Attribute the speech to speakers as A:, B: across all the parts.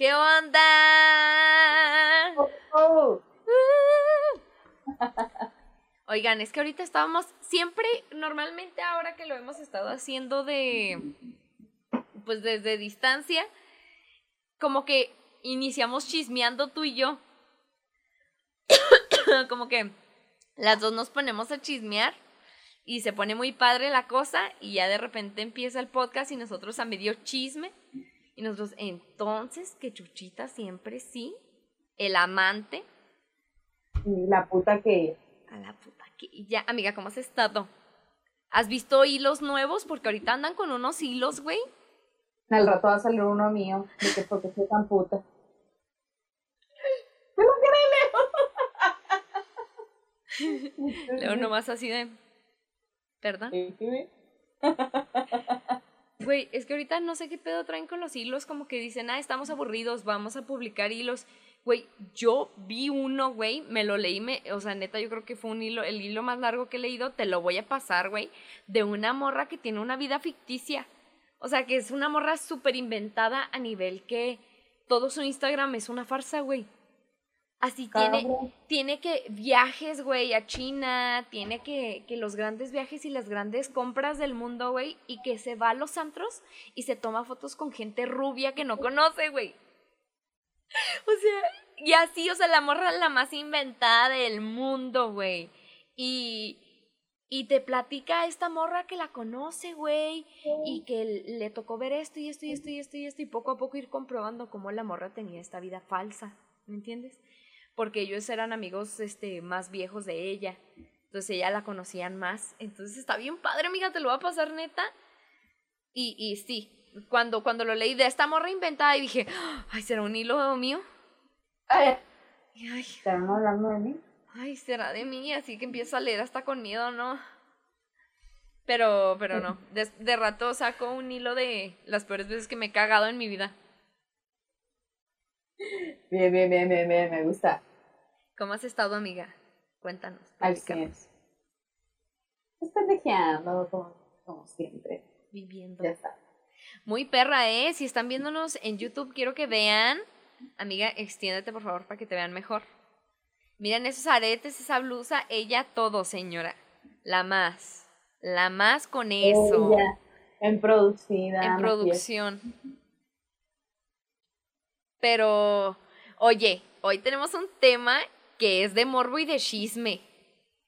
A: ¿Qué onda?
B: Oh,
A: Oigan, es que ahorita estábamos siempre, normalmente ahora que lo hemos estado haciendo de, pues desde distancia, como que iniciamos chismeando tú y yo. como que las dos nos ponemos a chismear y se pone muy padre la cosa y ya de repente empieza el podcast y nosotros a medio chisme y nosotros entonces que Chuchita siempre sí, el amante
B: y la puta que
A: a la puta que y ya amiga, ¿cómo has estado? ¿Has visto hilos nuevos? Porque ahorita andan con unos hilos, güey.
B: al rato va a salir uno mío, de que porque soy tan puta. ¿Me lo
A: Leo nomás así de... ¿Verdad? Güey, es que ahorita no sé qué pedo traen con los hilos, como que dicen, ah, estamos aburridos, vamos a publicar hilos. Güey, yo vi uno, güey, me lo leí, me, o sea, neta, yo creo que fue un hilo, el hilo más largo que he leído, te lo voy a pasar, güey, de una morra que tiene una vida ficticia. O sea, que es una morra súper inventada a nivel que todo su Instagram es una farsa, güey. Así tiene, tiene que viajes, güey, a China, tiene que, que los grandes viajes y las grandes compras del mundo, güey, y que se va a los antros y se toma fotos con gente rubia que no conoce, güey. O sea, y así, o sea, la morra la más inventada del mundo, güey. Y, y te platica esta morra que la conoce, güey, y que le tocó ver esto y esto y esto y esto y esto, y poco a poco ir comprobando cómo la morra tenía esta vida falsa, ¿me entiendes? Porque ellos eran amigos este, más viejos de ella. Entonces ella la conocían más. Entonces está bien padre, amiga, te lo va a pasar neta. Y, y sí, cuando, cuando lo leí de esta morra inventada y dije, ay, ¿será un hilo mío?
B: Ay,
A: Ay,
B: ¿Están hablando de mí?
A: ay, será de mí, así que empiezo a leer hasta con miedo, ¿no? Pero, pero no, de, de rato saco un hilo de las peores veces que me he cagado en mi vida.
B: Bien, bien, bien, bien, bien, me gusta.
A: ¿Cómo has estado, amiga? Cuéntanos.
B: 100. Estás pendejeando, como, como siempre.
A: Viviendo.
B: Ya está.
A: Muy perra, ¿eh? Si están viéndonos en YouTube, quiero que vean. Amiga, extiéndete, por favor, para que te vean mejor. Miren esos aretes, esa blusa, ella todo, señora. La más. La más con eso.
B: Ella, en producida.
A: en producción. Pero, oye, hoy tenemos un tema que es de morbo y de chisme.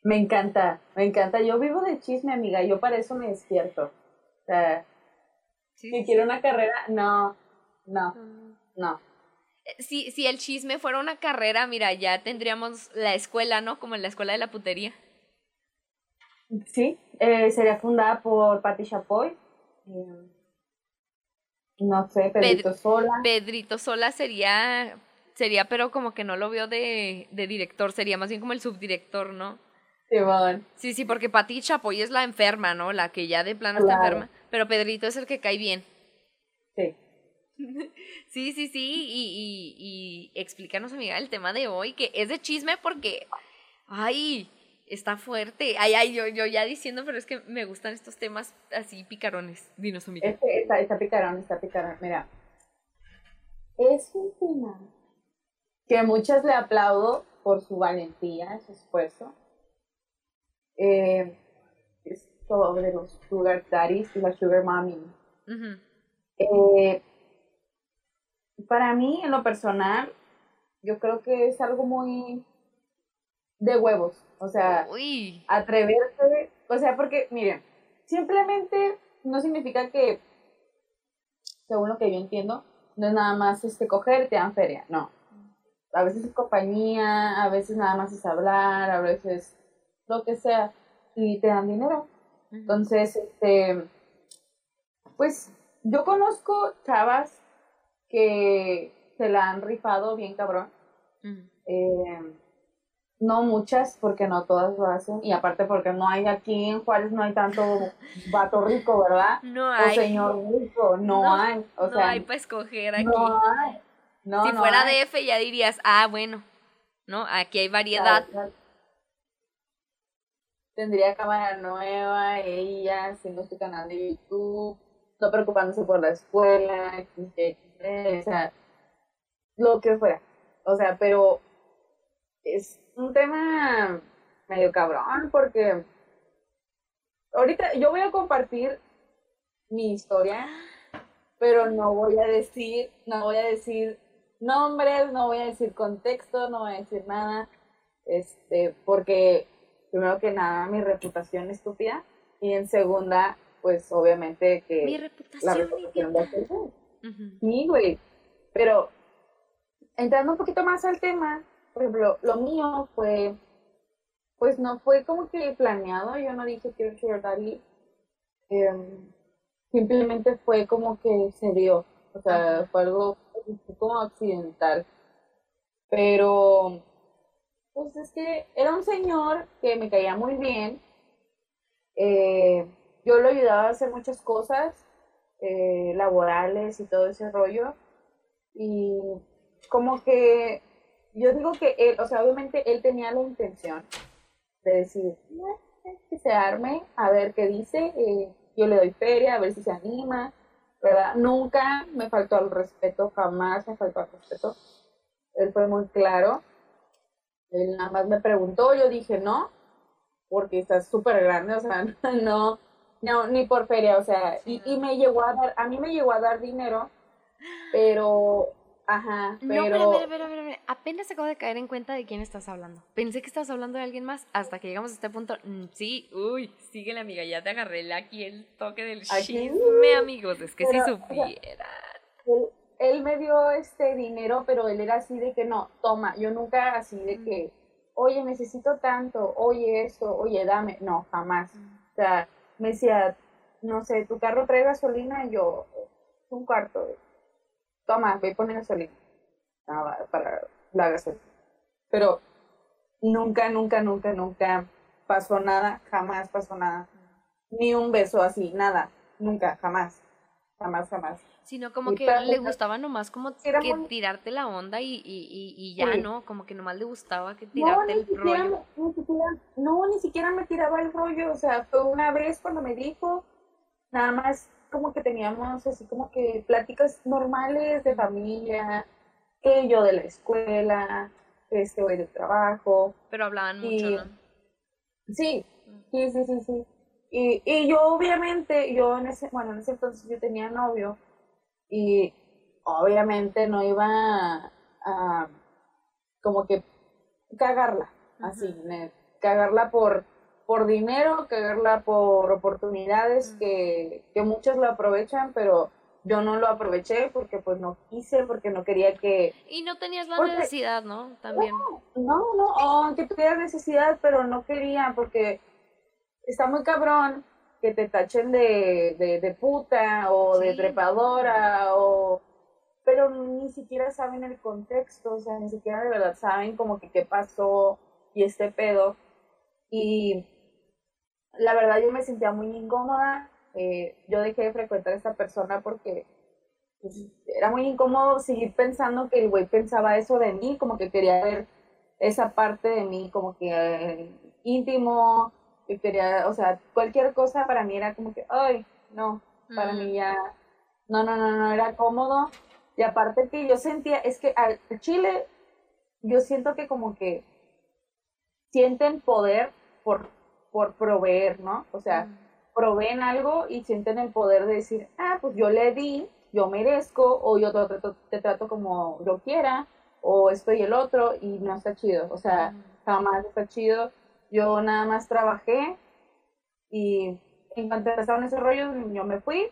B: Me encanta, me encanta. Yo vivo de chisme, amiga. Yo para eso me despierto. O sea,
A: Sí,
B: si
A: sí,
B: quiero una carrera, no, no,
A: sí.
B: no.
A: Si, si el chisme fuera una carrera, mira, ya tendríamos la escuela, ¿no? Como en la escuela de la putería.
B: Sí, eh, sería fundada por Patti Chapoy. eh, no sé, Pedrito Sola.
A: Pedrito Sola sería, sería, pero como que no lo veo de, de director, sería más bien como el subdirector, ¿no?
B: Simón.
A: Sí, sí, porque Pati Chapoy es la enferma, ¿no? La que ya de plano está enferma. Pero Pedrito es el que cae bien.
B: Sí.
A: Sí, sí, sí, y, y, y explícanos, amiga, el tema de hoy, que es de chisme porque, ay, está fuerte. Ay, ay, yo, yo ya diciendo, pero es que me gustan estos temas así picarones. Dinos, amiga.
B: Este, está, está picarón, está picarón. Mira, es un tema que muchas le aplaudo por su valentía, su esfuerzo. Eh, es sobre los sugar daddies y la sugar mommy. Eh, para mí, en lo personal, yo creo que es algo muy de huevos. O sea,
A: Uy,
B: atreverse, o sea, porque, miren, simplemente no significa que, según lo que yo entiendo, no es nada más este coger y te dan feria, no. A veces es compañía, a veces nada más es hablar, a veces lo que sea, y te dan dinero. Entonces, este, pues yo conozco chavas que se la han rifado bien cabrón. Eh, no muchas, porque no todas lo hacen. Y aparte porque no hay aquí en Juárez, no hay tanto vato rico, ¿verdad?
A: no
B: O
A: hay,
B: señor rico, no,
A: No,
B: hay. O
A: no
B: sea,
A: hay para escoger aquí.
B: no hay. No,
A: si
B: no
A: fuera
B: hay.
A: DF ya dirías, ah, bueno, ¿no? Aquí hay variedad.
B: Claro. Tendría cámara nueva, ella haciendo su canal de YouTube, no preocupándose por la escuela, o sea, lo que fuera. O sea, pero es un tema medio cabrón porque ahorita yo voy a compartir mi historia, pero no voy a decir, no voy a decir nombres, no voy a decir contexto, no voy a decir nada, este, porque primero que nada mi reputación estúpida y en segunda, pues obviamente que
A: mi reputación la reputación
B: Sí, güey, pero entrando un poquito más al tema, por ejemplo, lo mío fue, pues no fue como que planeado, yo no dije quiero ser daddy, em, simplemente fue como que se dio, o sea, fue algo como accidental, pero pues es que era un señor que me caía muy bien, eh, yo lo ayudaba a hacer muchas cosas eh, laborales y todo ese rollo, y como que yo digo que él, o sea, obviamente él tenía la intención de decir, que se arme, a ver qué dice, eh, yo le doy feria, a ver si se anima, ¿verdad? Nunca me faltó al respeto, jamás me faltó al respeto. Él fue muy claro. Él nada más me preguntó, yo dije no, porque está súper grande, o sea, no, no, ni por feria, o sea, y, y me llegó a dar, a mí me llegó a dar dinero, pero Ajá, pero...
A: No, pero, pero, apenas acabo de caer en cuenta de quién estás hablando. Pensé que estabas hablando de alguien más hasta que llegamos a este punto. Mm, sí, uy, síguele amiga, ya te agarré aquí el toque del chisme, amigos, es que si supieran.
B: él, me dio este dinero, pero él era así de que no, toma, yo nunca así de que, oye, necesito tanto, oye eso, oye, dame, no, jamás. O sea, me decía, no sé, tu carro trae gasolina, y yo, un cuarto, toma, voy a poner gasolina para la gasolina. Pero nunca, nunca, nunca, nunca pasó nada, jamás pasó nada. Ni un beso así, nada, nunca, jamás, jamás, jamás.
A: Sino como que le gustaba nomás como que tirarte la onda y, y, y, ya, ¿no? Como que nomás le gustaba que tirarte el rollo.
B: Ni siquiera, no, ni siquiera me tiraba el rollo, o sea, fue una vez cuando me dijo, nada más como que teníamos así como que pláticas normales de familia, que yo de la escuela, este güey del trabajo.
A: Pero hablaban mucho, ¿no?
B: Sí, sí, sí, sí, sí. Y, y yo obviamente, yo en ese, bueno, en ese entonces yo tenía novio y obviamente no iba a, como que cagarla, así, cagarla por por dinero, cagarla por oportunidades que, que muchos lo aprovechan, pero yo no lo aproveché porque pues no quise, porque no quería que...
A: Y no tenías la necesidad, ¿no? También.
B: No, no, aunque tuviera necesidad, pero no quería porque está muy cabrón que te tachen de, de, puta o de trepadora o... Pero ni siquiera saben el contexto, o sea, ni siquiera de verdad saben como que qué pasó y este pedo. Y la verdad yo me sentía muy incómoda. Eh, yo dejé de frecuentar a esta persona porque pues, era muy incómodo seguir pensando que el güey pensaba eso de mí, como que quería ver esa parte de mí como que eh, íntimo, que quería, o sea, cualquier cosa para mí era como que, ay, no, para mí ya, no, no, no, no era cómodo. Y aparte que yo sentía, es que al Chile, yo siento que como que sienten poder por por proveer, ¿no? O sea, proveen algo y sienten el poder de decir, ah, pues yo le di, yo merezco, o yo te, trato como yo quiera, o esto y el otro, y no está chido. O sea, jamás está chido. Yo nada más trabajé y en cuanto empezaron ese rollo, yo me fui.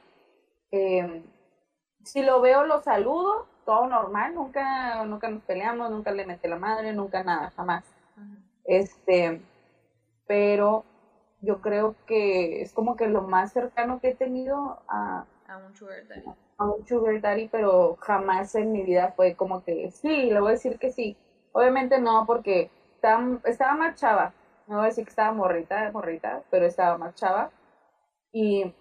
B: Em, si lo veo, lo saludo, todo normal, nunca, nunca nos peleamos, nunca le metí la madre, nunca nada, jamás. Este, pero yo creo que es como que lo más cercano que he tenido a,
A: a un sugar daddy.
B: A un sugar daddy, pero jamás en mi vida fue como que sí, le voy a decir que sí. Obviamente no, porque estaba, estaba más chava. No voy a decir que estaba morrita, morrita, pero estaba más chava. Y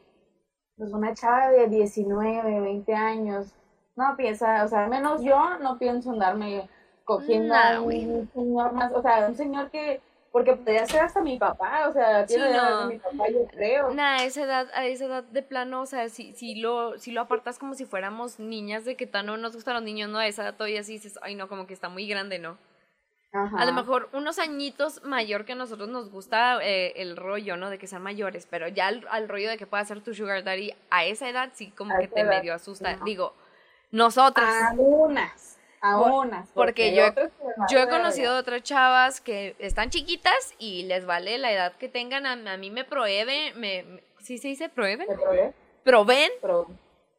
B: pues una chava de 19, 20 años, no piensa, o sea, menos yo no pienso andarme cogiendo a un señor más, o sea, un señor que porque podría ser hasta mi papá, o sea, tiene
A: Sí, no.
B: de mi papá, yo creo.
A: Nah, a esa edad, a esa edad de plano, o sea, si, si lo, si lo apartas como si fuéramos niñas de que tan no nos gustan los niños, no, a esa edad todavía sí dices, ay no, como que está muy grande, ¿no?
B: Ajá.
A: A lo mejor unos añitos mayor que a nosotros nos gusta eh, el rollo, ¿no? De que sean mayores, pero ya al, al rollo de que pueda ser tu sugar daddy a esa edad sí como
B: A
A: que te
B: edad,
A: medio asusta.
B: no.
A: Digo, nosotras.
B: A unas, a
A: Por-
B: unas.
A: porque yo Yo he
B: de
A: conocido otras chavas que están chiquitas y les vale la edad que tengan. A, a mí me prohíbe, me, me- ¿sí se dice prohíben? Proven,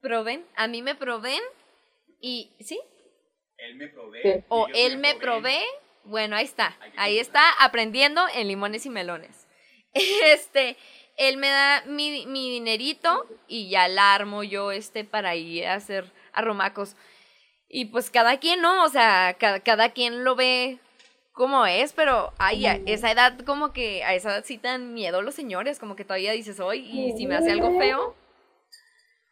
A: proven, a mí me proveen y, ¿sí?
C: Él me provee.
B: Sí.
A: O él me provee, bueno, ahí está, ahí está aprendiendo en limones y melones. Este, él me da mi, mi dinerito y ya la armo yo este para ir a hacer arromacos. Y pues cada quien, ¿no? O sea, cada, cada quien lo ve como es, pero ay, a esa edad como que a esa edad sí dan miedo los señores, como que todavía dices, hoy y si me hace algo feo.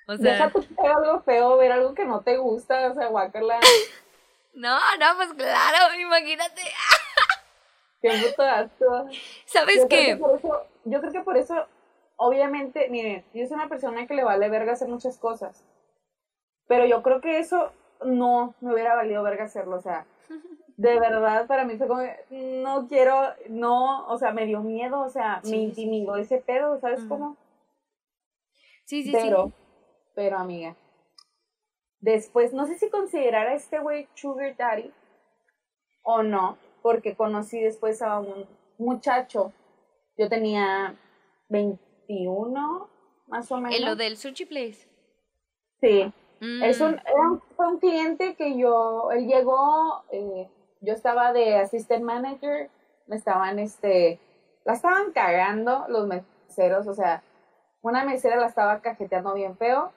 A: O sea,
B: Deja tú ver algo feo, ver algo que no te gusta, o sea, guácala.
A: no, no, pues claro, imagínate.
B: Qué puto asco.
A: ¿Sabes
B: Yo creo,
A: qué?
B: que por eso, yo creo que por eso, obviamente, miren, yo soy una persona que le vale verga hacer muchas cosas. Pero yo creo que eso no me hubiera valido verga hacerlo. O sea, de verdad, para mí fue como, no quiero, no, o sea, me dio miedo, o sea,
A: Sí,
B: me
A: sí.
B: intimidó ese pedo, ¿sabes cómo?
A: Sí, sí,
B: pero,
A: sí.
B: pero amiga, después, no sé si considerar a este güey Sugar Daddy o no, porque conocí después a un muchacho, yo tenía 21, más o menos.
A: En lo del sushi place.
B: Sí,
A: Mm,
B: es un, era un- fue un cliente que yo, él llegó, eh, yo estaba de assistant manager, me estaban, este, la estaban cagando los meseros, o sea, una mesera la estaba cajeteando bien feo,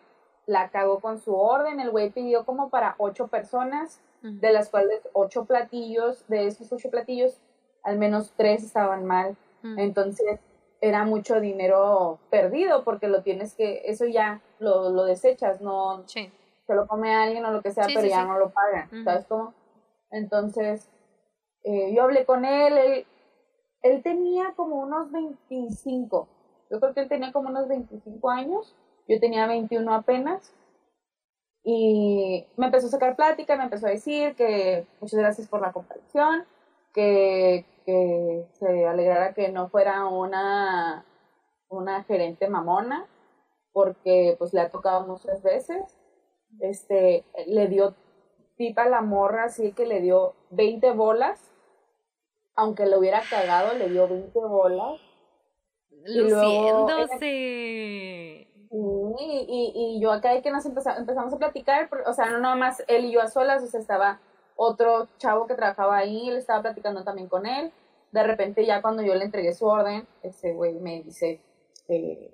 B: la cagó con su orden, el güey pidió como para ocho personas,
A: mm.
B: de las cuales ocho platillos, de esos ocho platillos, al menos tres estaban mal,
A: Mm.
B: entonces era mucho dinero perdido porque lo tienes que, eso ya lo, lo desechas, no,
A: Sí.
B: se lo come a alguien o lo que sea,
A: Sí,
B: pero
A: sí,
B: ya no lo pagan. ¿sabes cómo? Entonces, eh, yo hablé con él, él, él tenía como unos 25, yo creo que él tenía como unos 25 años, yo tenía 21 apenas, y me empezó a sacar plática, me empezó a decir que muchas gracias por la comprensión, que, que se alegrara que no fuera una, una gerente mamona, porque pues le ha tocado muchas veces. Este, le dio tipa la morra, así que le dio 20 bolas, aunque le hubiera cagado, le dio 20 bolas. luego-
A: Luciéndose.
B: Y, y, y yo acá de que nos empeza- empezamos a platicar, o sea, no nada más él y yo a solas, o sea, estaba otro chavo que trabajaba ahí, él estaba platicando también con él. De repente ya cuando yo le entregué su orden, ese güey me dice, eh,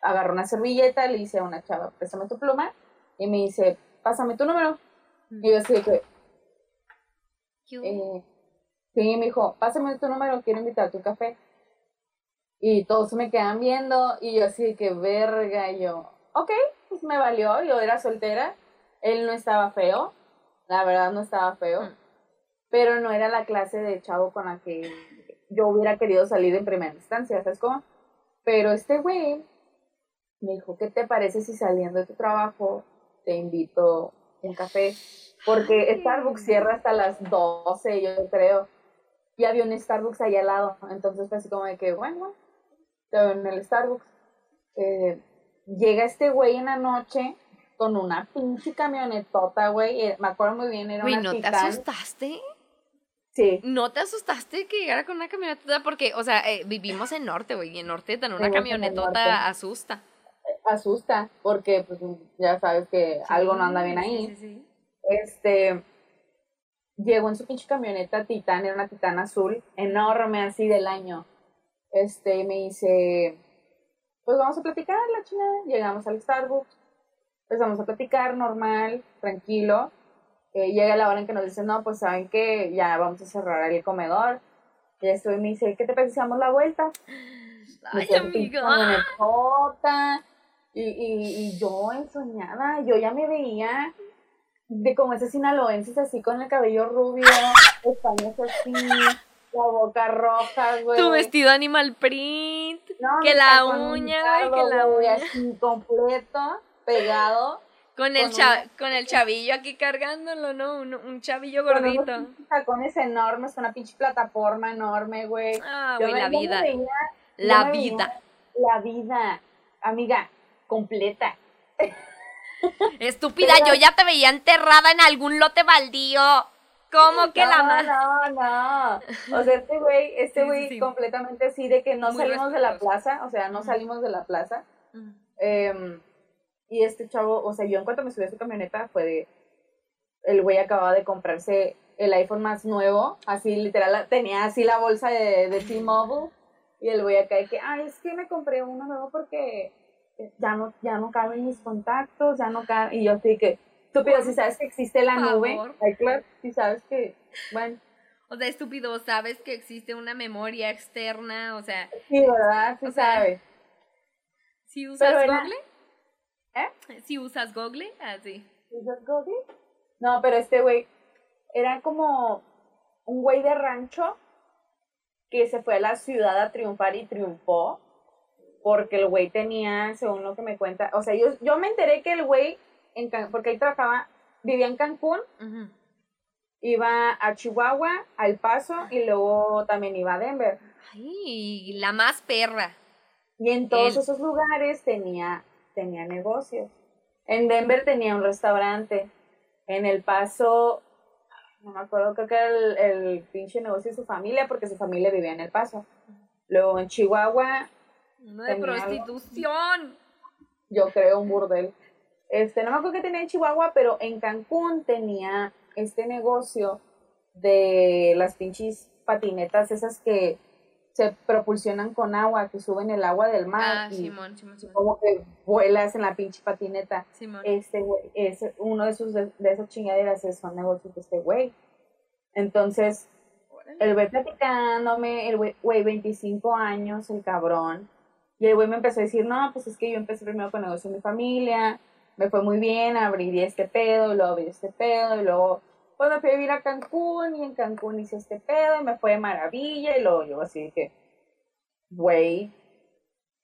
B: agarró una servilleta, le dice a una chava, préstame tu pluma, y me dice, pásame tu número. Y yo así que, eh, sí, me dijo, pásame tu número, quiero invitarte a un café. Y todos me quedan viendo y yo así que verga, y yo, ok, pues me valió, yo era soltera, él no estaba feo, la verdad no estaba feo,
A: Mm.
B: pero no era la clase de chavo con la que yo hubiera querido salir en primera instancia, ¿sabes cómo? Pero este güey me dijo, ¿qué te parece si saliendo de tu trabajo te invito a un café? Porque
A: Ay.
B: Starbucks cierra hasta las 12, yo creo. Y había un Starbucks ahí al lado. Entonces fue así como de que, bueno, en el Starbucks. Eh, llega este güey en la noche con una pinche camionetota, güey. eh, Me acuerdo muy bien, era
A: Güey,
B: una
A: ¿no te
B: Titan.
A: asustaste?
B: Sí.
A: ¿No te asustaste que llegara con una camioneta? Porque, o sea, eh, vivimos en norte, güey, y en norte tener una camionetota asusta.
B: asusta porque pues ya sabes que algo no anda bien ahí.
A: sí, sí.
B: Este llegó en su pinche camioneta Titán, era una Titán azul, enorme así del año. Este me dice, pues vamos a platicar la chingada. Llegamos al Starbucks, empezamos a platicar normal, tranquilo. Eh, llega la hora en que nos dicen, no, pues saben que ya vamos a cerrar el comedor. Y esto y me dice, ¿qué te parece si damos la vuelta?
A: Ay,
B: Decía, "Pinche
A: amiga.
B: camionetota". Y, y, y yo ensoñada, yo ya me veía de como esos sinaloenses así con el cabello rubio, pestañas así, la boca roja, güey.
A: Tu vestido animal print.
B: No,
A: que la uña,
B: hinchado,
A: güey, que la uña.
B: así completo, pegado.
A: Con el,
B: Con
A: con el chavillo aquí cargándolo, ¿no? Un, un chavillo
B: con
A: gordito.
B: unos pinches tacones enormes, con una pinche plataforma enorme, güey.
A: Ah,
B: Yo
A: güey, la vida.
B: veía-
A: La vida.
B: La vida, amiga, completa.
A: Estúpida, yo ya te veía enterrada en algún lote baldío. ¿Cómo que la
B: no,
A: más?
B: no, no. O sea, este güey, este
A: Sí, sí,
B: güey
A: sí.
B: completamente así de que no
A: Muy
B: salimos de la plaza, o sea, no salimos de la plaza.
A: Mm.
B: Y este chavo, o sea, yo en cuanto me subí a su camioneta fue de, el güey acababa de comprarse el iPhone más nuevo, así literal, tenía así la bolsa de, de T-Mobile, y el güey acá de que, ay, es que me compré uno nuevo porque ya no, ya no caben mis contactos, ya no caben, y yo así que, estúpido, si sabes que existe la nube, iCloud, si sabes que, bueno,
A: O sea, estúpido, sabes que existe una memoria externa, o sea,
B: sí, ¿verdad? Sí
A: O sea,
B: sabes.
A: si usas Google,
B: ¿Eh?
A: si usas Google, así.
B: ¿Usas Google? No, pero este güey era como un güey de rancho que se fue a la ciudad a triunfar y triunfó porque el güey tenía, según lo que me cuenta, o sea, yo, yo me enteré que el güey, en Can- porque él trabajaba, vivía en Cancún, iba a Chihuahua, a El Paso y luego también iba a Denver.
A: Ay, la más perra.
B: Y en todos
A: Él.
B: esos lugares tenía, tenía negocios. En Denver tenía un restaurante. En El Paso, no me acuerdo, creo que era el, el pinche negocio de su familia, porque su familia vivía en El Paso. Luego en Chihuahua,
A: Uno de
B: algo.
A: prostitución.
B: yo creo un burdel. Este, no me acuerdo que tenía en Chihuahua, pero en Cancún tenía este negocio de las pinches patinetas, esas que se propulsionan con agua, que suben el agua del mar.
A: Ah,
B: y
A: Simón, Simón, Simón.
B: como que vuelas en la pinche patineta.
A: Simón.
B: Este güey, es uno de sus de, de esas chingaderas son negocios de este güey. Entonces, el güey platicándome, el güey, güey, 25 años, el cabrón. Y el güey me empezó a decir, no, pues es que yo empecé primero con negocio en mi familia, me fue muy bien, abrí este pedo, luego abrí este pedo, y luego, pues me fui a vivir a Cancún, y en Cancún hice este pedo, y me fue de maravilla, y luego yo así que, güey,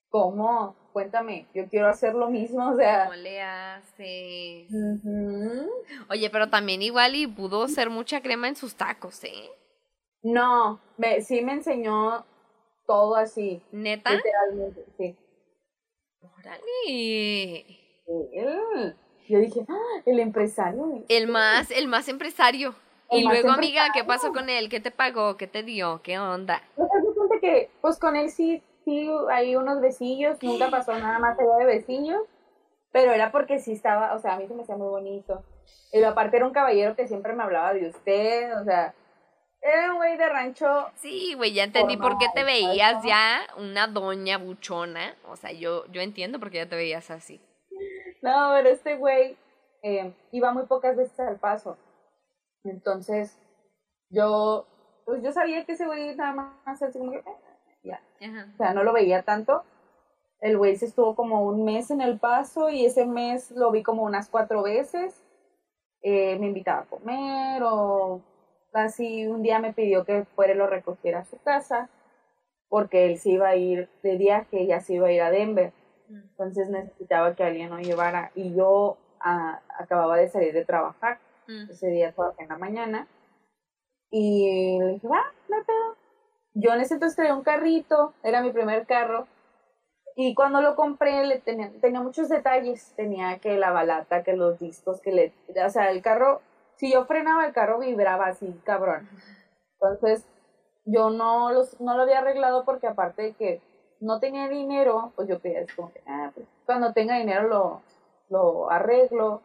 B: ¿cómo? Cuéntame, yo quiero hacer lo mismo, o sea...
A: ¿Cómo le haces?
B: ujú.
A: Oye, pero también igual y pudo ser mucha crema en sus tacos, ¿eh?
B: No, me, sí me enseñó todo así,
A: ¿Neta?
B: literalmente, sí.
A: Órale.
B: Él. Yo dije, "Ah, el empresario.
A: El más, el más empresario.
B: El
A: Y
B: más
A: luego, amiga, ¿qué
B: empresario.
A: pasó con él? ¿Qué te pagó? ¿Qué te dio? ¿Qué onda?
B: Pues cuenta que, pues con él sí, sí, hay unos besillos, nunca pasó nada más allá de besillos, pero era porque sí estaba, o sea, a mí se me hacía muy bonito. Y aparte era un caballero que siempre me hablaba de usted, o sea, era un güey de rancho,
A: Sí, güey, ya entendí por qué te
B: Formal,
A: veías ya una doña buchona. O sea, yo, yo entiendo por qué ya te veías así.
B: No, pero este güey eh, iba muy pocas veces al paso. Entonces, yo, pues yo sabía que ese güey nada más, así como que, eh, ya,
A: Ajá.
B: o sea, no lo veía tanto. El güey se estuvo como un mes en el paso y ese mes lo vi como unas cuatro veces. Eh, me invitaba a comer o así un día me pidió que fuera y lo recogiera a su casa porque él se iba a ir de viaje, ya se iba a ir a Denver. Entonces necesitaba que alguien lo llevara y yo ah, acababa de salir de trabajar.
A: Mm.
B: Ese día trabajé en la mañana. Y le dije, va, no hay pedo. Yo en ese entonces traía un carrito, era mi primer carro. Y cuando lo compré, le tenía, tenía muchos detalles. Tenía que la balata, que los discos, que le. O sea, el carro, si yo frenaba, el carro vibraba así, cabrón. Entonces, yo no, los, no lo había arreglado porque, aparte de que no tenía dinero, pues yo quería, es como que, ah, pues cuando tenga dinero lo, lo arreglo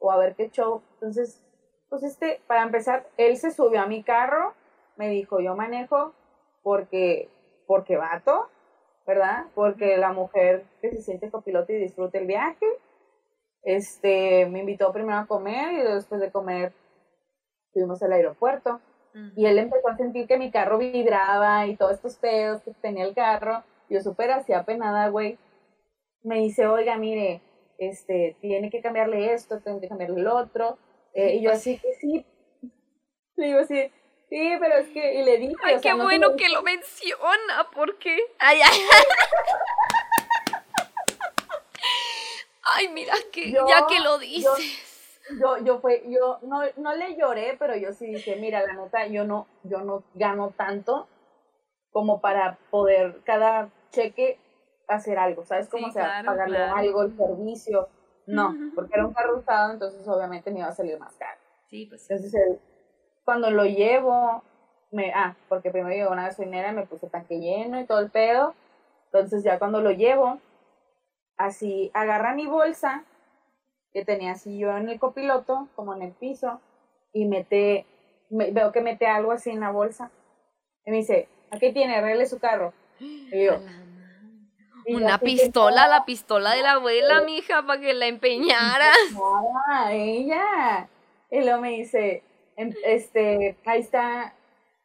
B: o a ver qué show. Entonces, pues este, para empezar, él se subió a mi carro, me dijo, yo manejo porque, porque vato, ¿verdad? Porque la mujer que se siente copiloto y disfruta el viaje. Este, me invitó primero a comer y después de comer fuimos al aeropuerto. Y él empezó a sentir que mi carro vibraba y todos estos pedos que tenía el carro. Yo súper así apenada, güey. Me dice, oiga, mire, este, tiene que cambiarle esto, tiene que cambiarle el otro. Eh, y yo así que sí. Le digo así, Sí, pero es que, y le dije.
A: Ay,
B: o sea,
A: qué
B: no
A: bueno que lo menciona, porque. Ay, ay. Ay, mira que
B: Yo-
A: ya que lo
B: yo-
A: dices.
B: Yo, yo fue, yo no, no le lloré, pero yo sí dije, mira, la neta, yo no, yo no gano tanto como para poder cada cheque hacer algo, ¿sabes? Como
A: Sí,
B: sea,
A: claro,
B: pagarle
A: claro.
B: algo, el servicio. No, porque era un carro usado, entonces obviamente me iba a salir más caro.
A: Sí, pues.
B: Entonces, él, cuando lo llevo, me, ah, porque primero llegó una gasolinera, me puse tanque lleno y todo el pedo. Entonces, ya cuando lo llevo, así agarra mi bolsa, que tenía así yo en el copiloto, como en el piso, y mete, me- veo que mete algo así en la bolsa. Y me dice, aquí tiene, arregle su carro. Yo,
A: Una pistola, la pistola de la abuela, mija, para que la empeñara.
B: Nada, ella. Y luego me dice, em- este, ahí está,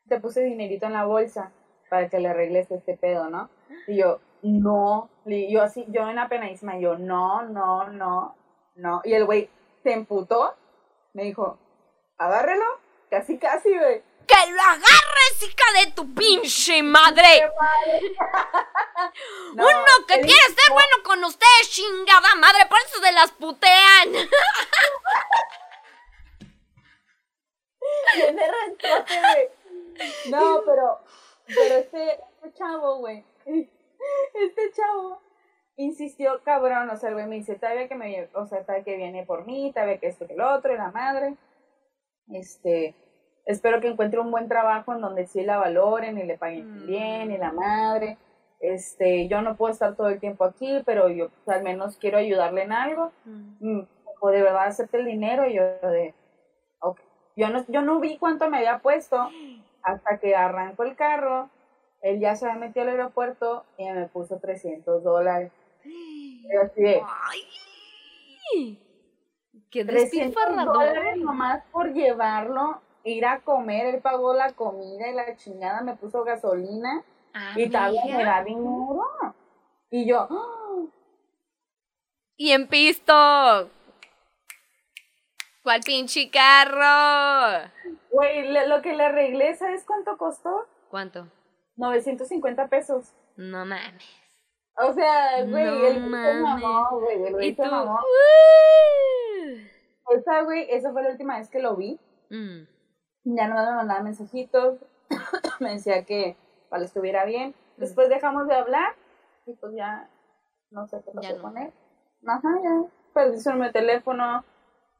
B: te puse dinerito en la bolsa para que le arregles este pedo, ¿no? Y yo, no, y yo así, yo en la penadísima, yo, no, no, no, no. Y el güey se emputó, me dijo, agárrelo, casi, casi, güey.
A: ¡Que lo agarres, hija de tu pinche madre!
B: No,
A: Uno que quiere ser bueno con ustedes, chingada madre, por eso se las putean.
B: Güey. No, pero, pero este, este chavo, güey, este chavo insistió, cabrón, o sea, el güey me dice, todavía que me, o sea, todavía que viene por mí, todavía que esto que lo otro, y la madre, este, espero que encuentre un buen trabajo en donde sí la valoren y le paguen
A: Mm.
B: bien, y la madre, este, yo no puedo estar todo el tiempo aquí, pero yo pues, al menos quiero ayudarle en algo, mm, o de verdad acepte el dinero y yo de ok. yo no yo no vi cuánto me había puesto hasta que arrancó el carro él ya se había metido al aeropuerto y me puso 300 dólares Y yo así de,
A: Ay. Qué
B: 300
A: despilfarrador.
B: dólares nomás por llevarlo ir a comer él pagó la comida y la chingada me puso gasolina y todavía me da dinero y yo ¡ah!
A: Y en pisto. ¿Cuál pinche carro?
B: güey lo que le arreglé sabes cuánto costó
A: ¿Cuánto?
B: 950 pesos
A: No mames.
B: O sea, güey,
A: No
B: el
A: mames.
B: mamó, güey, el
A: ¿Y tú?
B: mamó.
A: Uh.
B: Esa, güey, esa fue la última vez que lo vi.
A: Mm.
B: Ya no me mandaba mensajitos, me decía que para que estuviera bien. Después dejamos de hablar y pues ya no sé qué pasó
A: no.
B: con él. Ajá, ya perdí su número de teléfono.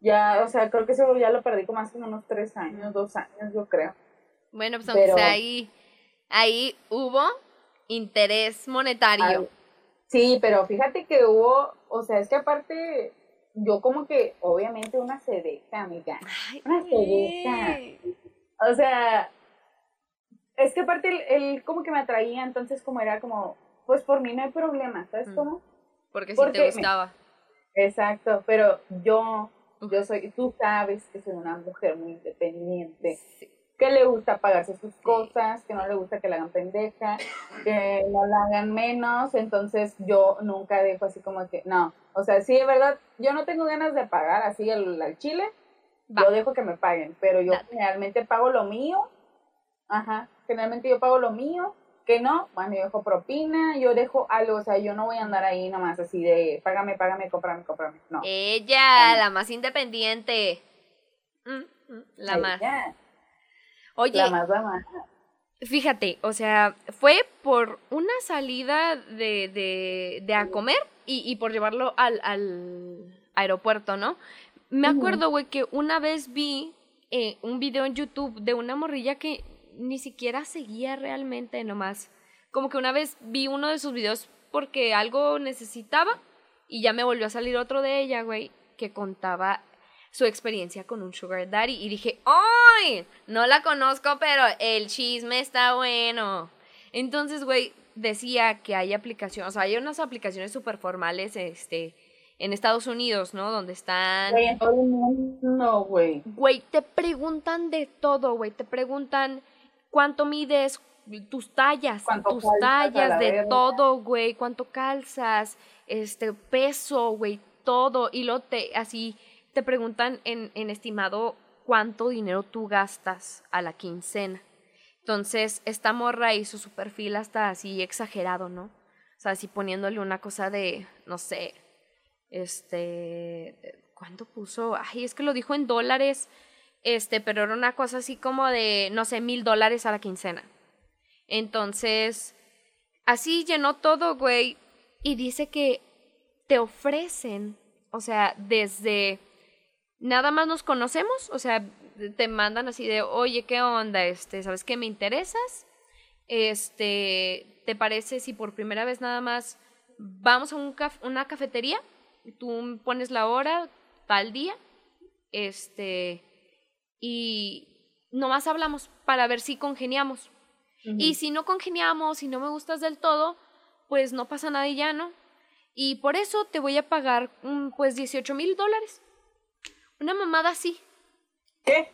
B: Ya, o sea, creo que eso ya lo perdí como hace unos tres años, dos años, yo creo.
A: Bueno, pues aunque
B: Pero-
A: sea ahí, ahí hubo interés monetario.
B: Ay, Sí, pero fíjate que hubo, o sea, es que aparte, yo como que, obviamente, una se deja, amiga. Una cegueta. O sea, es que aparte él, él como que me atraía, entonces como era como, pues por mí no hay problema, ¿sabes
A: Mm.
B: cómo?
A: Porque si
B: Porque
A: te
B: me-
A: gustaba.
B: Exacto, pero yo, yo soy, tú sabes que soy una mujer muy independiente,
A: Sí.
B: Que le gusta pagarse sus cosas, que no le gusta que la hagan pendeja, que no la hagan menos, entonces yo nunca dejo así como que, no, o sea, sí, de verdad, yo no tengo ganas de pagar así al, al chile,
A: Va.
B: yo dejo que me paguen, pero yo generalmente pago lo mío, ajá, generalmente yo pago lo mío, que no, bueno, yo dejo propina, yo dejo algo, o sea, yo no voy a andar ahí nomás así de, págame, págame, cómprame, cómprame, no.
A: Ella, la más independiente. Mm, mm, La
B: Ahí
A: más. Oye,
B: la más,
A: fíjate, o sea, fue por una salida de, de, de a comer y, y por llevarlo al, al aeropuerto, ¿no? Me acuerdo, güey, que una vez vi eh, un video en YouTube de una morrilla que ni siquiera seguía realmente nomás. Como que una vez vi uno de sus videos porque algo necesitaba y ya me volvió a salir otro de ella, güey, que contaba su experiencia con un sugar daddy y dije, ¡ay! No la conozco, pero el chisme está bueno. Entonces, güey, decía que hay aplicaciones, o sea, hay unas aplicaciones súper formales, este, en Estados Unidos, ¿no? Donde están...
B: Güey, en todo el mundo, güey.
A: Güey, te preguntan de todo, güey. Te preguntan cuánto mides, tus tallas, tus tallas,
B: la
A: de
B: verga.
A: todo, güey. Cuánto calzas, este, peso, güey, todo. Y luego te, así, te preguntan en, estimado cuánto dinero tú gastas a la quincena. Entonces, esta morra hizo su perfil hasta así exagerado, ¿no? O sea, así poniéndole una cosa de, no sé, este, ¿cuánto puso? Ay, es que lo dijo en dólares, este, pero era una cosa así como de, no sé, mil dólares a la quincena. Entonces, así llenó todo, güey, y dice que te ofrecen, o sea, desde nada más nos conocemos, o sea, te mandan así de, oye, ¿qué onda? Este, ¿sabes qué me interesas? Este, ¿te parece si por primera vez nada más vamos a un una cafetería? Tú pones la hora, tal día, este, y nomás hablamos para ver si congeniamos. Y si no congeniamos, si no me gustas del todo, pues no pasa nada y ya, ¿no? Y por eso te voy a pagar, pues, 18 mil dólares. Una mamada así.
B: ¿Qué?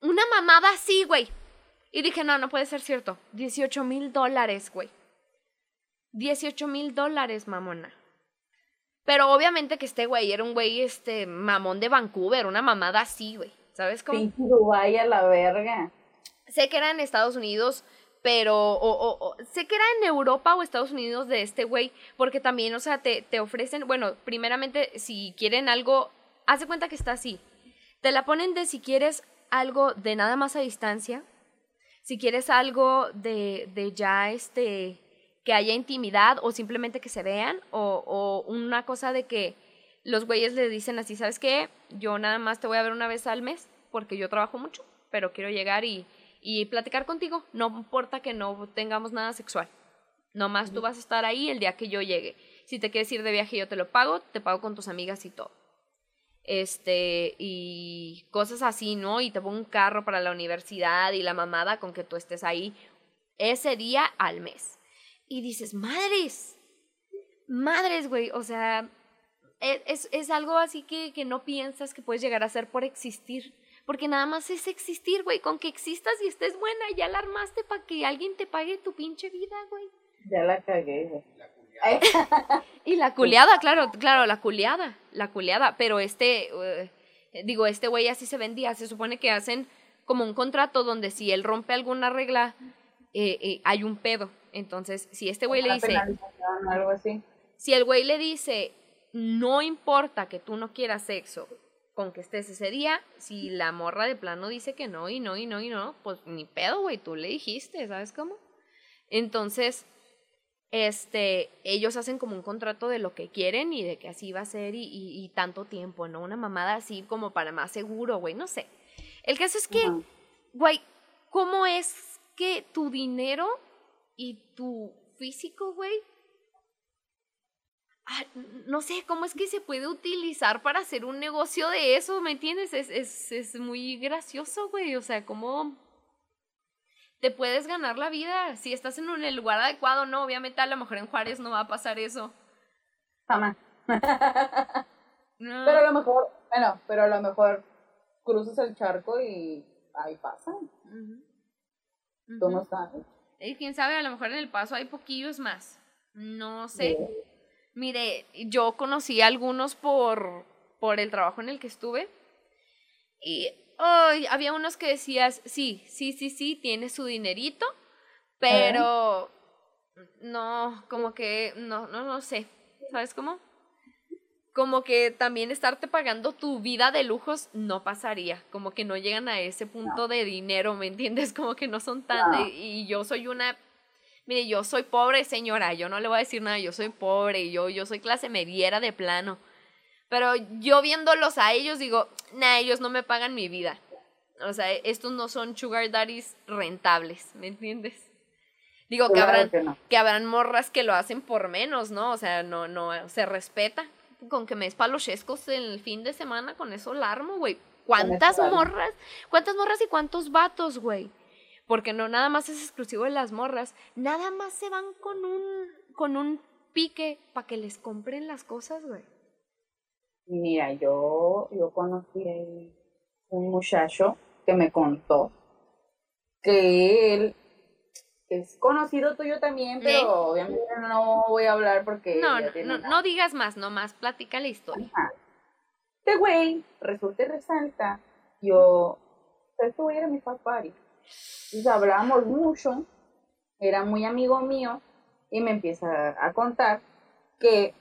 A: Una mamada así, güey. Y dije, no, no puede ser cierto. 18 mil dólares, güey. 18 mil dólares, mamona. Pero obviamente que este güey era un güey, este, mamón de Vancouver, una mamada así, güey. ¿Sabes cómo?
B: Pinche Dubái a la verga.
A: Sé que era en Estados Unidos, pero o, o, sé que era en Europa o Estados Unidos de este güey, porque también, o sea, te, te ofrecen, bueno, primeramente, si quieren algo, haz de cuenta que está así. Te la ponen de si quieres algo de nada más a distancia, si quieres algo de, de ya este que haya intimidad o simplemente que se vean o, o una cosa de que los güeyes le dicen así, ¿sabes qué? Yo nada más te voy a ver una vez al mes porque yo trabajo mucho, pero quiero llegar y, y platicar contigo. No importa que no tengamos nada sexual. Nomás tú vas a estar ahí el día que yo llegue. Si te quieres ir de viaje yo te lo pago, te pago con tus amigas y todo. Este, y cosas así, ¿no? Y te pongo un carro para la universidad y la mamada con que tú estés ahí ese día al mes. Y dices, madres, madres, güey, o sea, e, es, es algo así que, que no piensas que puedes llegar a ser por existir. Porque nada más es existir, güey. Con que existas y estés buena, ya la armaste para que alguien te pague tu pinche vida, güey.
B: Ya la cagué, güey.
A: y la culiada, claro, claro, la culiada, la culiada. Pero este, eh, digo, este güey así se vendía. Se supone que hacen como un contrato donde si él rompe alguna regla, eh, eh, hay un pedo. Entonces, si este güey le dice...
B: Algo así.
A: Si el güey le dice, no importa que tú no quieras sexo con que estés ese día, si la morra de plano dice que no y no y no y no, pues ni pedo, güey, tú le dijiste, ¿sabes cómo? Entonces, este, ellos hacen como un contrato de lo que quieren y de que así va a ser y, y, tanto tiempo, ¿no? Una mamada así como para más seguro, güey, no sé. El caso es que, güey, ¿cómo es que tu dinero y tu físico, güey, Ah, no sé, ¿cómo es que se puede utilizar para hacer un negocio de eso? ¿Me entiendes? Es, es, es muy gracioso, güey. O sea, ¿cómo te puedes ganar la vida si estás en un lugar adecuado? No, obviamente a lo mejor en Juárez no va a pasar eso.
B: Jamás. Pero a lo mejor, bueno, pero a lo mejor cruzas el charco y ahí pasa. Tú no sabes.
A: Y quién sabe, a lo mejor en el paso hay poquillos más. No sé. Mire, yo conocí a algunos por, por el trabajo en el que estuve y había unos que decías, sí, sí, sí, sí, tiene su dinerito, pero no, como que, no, no, no sé, ¿sabes cómo? Como que también estarte pagando tu vida de lujos no pasaría, como que no llegan a ese punto de dinero, ¿me entiendes? Como que no son tan... Y yo soy una mire, yo soy pobre, señora, yo no le voy a decir nada, yo soy pobre, yo, yo soy clase mediera de plano. Pero yo viéndolos a ellos digo, nah, ellos no me pagan mi vida. O sea, estos no son sugar daddies rentables, ¿me entiendes? Digo que habrán, que, habrán morras que lo hacen por menos, ¿no? O sea, no, no, se respeta. Con que me des en el fin de semana, con eso la armo, güey. ¿Cuántas morras? ¿Cuántas morras y cuántos vatos, güey? porque no nada más es exclusivo de las morras, nada más se van con un, con un pique para que les compren las cosas, güey.
B: Mira, yo, yo conocí un muchacho que me contó que él es conocido tuyo también, pero obviamente no voy a hablar porque...
A: No, no, no, digas más, nomás platica la historia.
B: Este güey resulta y resalta yo, esto güey era mi party. Entonces hablábamos mucho, era muy amigo mío, y me empieza a contar que,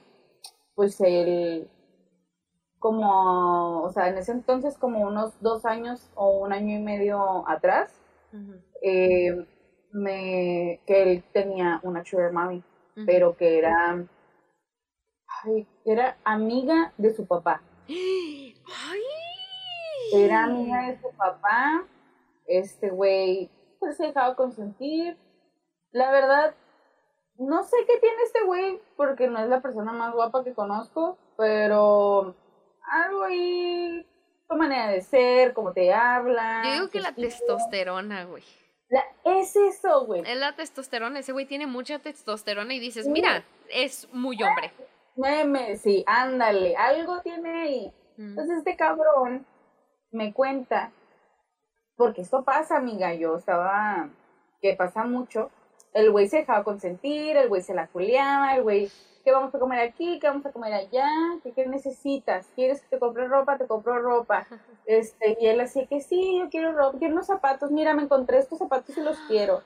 B: pues él, como, o sea, en ese entonces, como unos dos años o un año y medio atrás, eh, me, que él tenía una sugar mommy, pero que era, ay, era amiga de su papá.
A: Ay.
B: Era amiga de su papá, este güey, pues se dejaba consentir. La verdad, no sé qué tiene este güey, porque no es la persona más guapa que conozco, pero algo ahí, tu manera de ser, cómo te habla.
A: Yo digo que la testosterona, güey.
B: La, es eso, güey.
A: Es la testosterona, ese güey tiene mucha testosterona y dices, mira, es muy hombre.
B: Meme, sí, ándale, algo tiene ahí.
A: Mm.
B: Entonces este cabrón me cuenta, porque esto pasa, amiga, yo estaba, que pasa mucho, el güey se dejaba consentir, el güey se la culeaba, el güey, ¿qué vamos a comer aquí? ¿Qué vamos a comer allá? ¿Qué, qué necesitas? ¿Quieres que te compre ropa? Te compro ropa. Este, y él así que sí, yo quiero ropa, quiero unos zapatos, mira, me encontré estos zapatos y los quiero.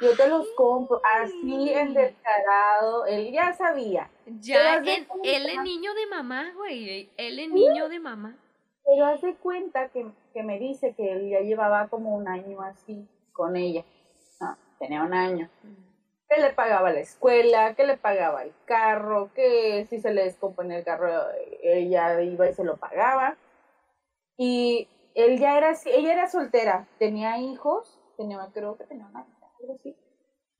B: Yo te los compro, así en descarado, él ya sabía.
A: Ya, él es niño de mamá, güey. Él es niño de mamá.
B: Pero haz de cuenta que, que me dice que él ya llevaba como un año así con ella. No, tenía un año. Que le pagaba la escuela, que le pagaba el carro, que si se le descomponía el carro, ella iba y se lo pagaba. Y él ya era ella era soltera, tenía hijos, tenía, creo que tenía una algo así.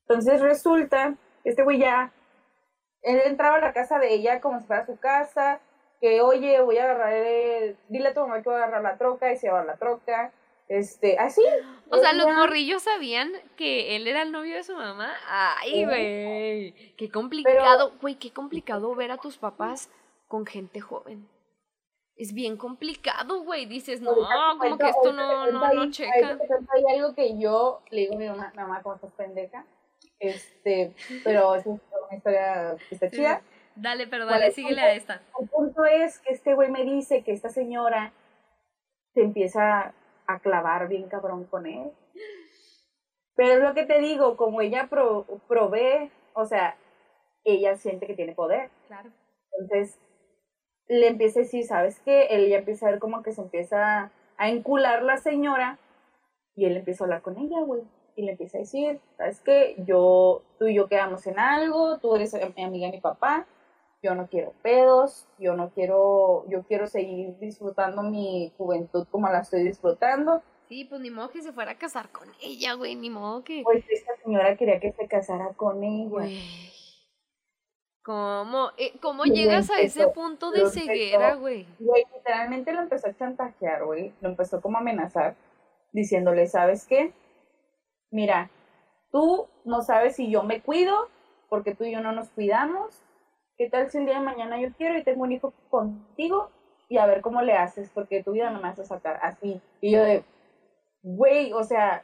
B: Entonces resulta, este güey ya, él entraba a la casa de ella como si fuera su casa, que oye, voy a agarrar, eh, dile a tu mamá que voy a agarrar la troca y se va a la troca, este, así.
A: O sea, los morrillos sabían que él era el novio de su mamá. Ay,
B: Sí.
A: güey. Qué complicado, güey, qué complicado ver a tus papás con gente joven. Es bien complicado, güey. Dices, no, como
B: cuento-
A: que esto no, no,
B: ahí-
A: no checa.
B: ahí algo que yo le digo a mi mamá, mamá, ¿cómo estás pendeja? Este, pero es una historia que está chida.
A: Dale, pero
B: Bueno,
A: dale, síguele a esta.
B: El punto es que este güey me dice que esta señora se empieza a clavar bien cabrón con él. Pero es lo que te digo, como ella pro- provee, o sea, ella siente que tiene poder.
A: Claro.
B: Entonces, le empieza a decir, ¿sabes qué? Él ya empieza a ver como que se empieza a encular la señora y él empieza a hablar con ella, güey. Y le empieza a decir, ¿sabes qué? Yo, tú y yo quedamos en algo, tú eres mi amiga de mi papá, yo no quiero pedos, yo no quiero, yo quiero seguir disfrutando mi juventud como la estoy disfrutando.
A: Sí, pues ni modo que se fuera a casar con ella, güey. Ni modo que.
B: Pues esta señora quería que se casara con ella.
A: Güey. ¿Cómo, eh, ¿Cómo llegas a ese punto de ceguera, güey?
B: Güey, literalmente lo empezó a chantajear, güey. Lo empezó como a amenazar, diciéndole, ¿sabes qué? Mira, tú no sabes si yo me cuido, porque tú y yo no nos cuidamos. ¿Qué tal si el día de mañana yo quiero y tengo un hijo contigo? Y a ver cómo le haces, porque tu vida no me vas a sacar así. Y yo de, güey, o sea,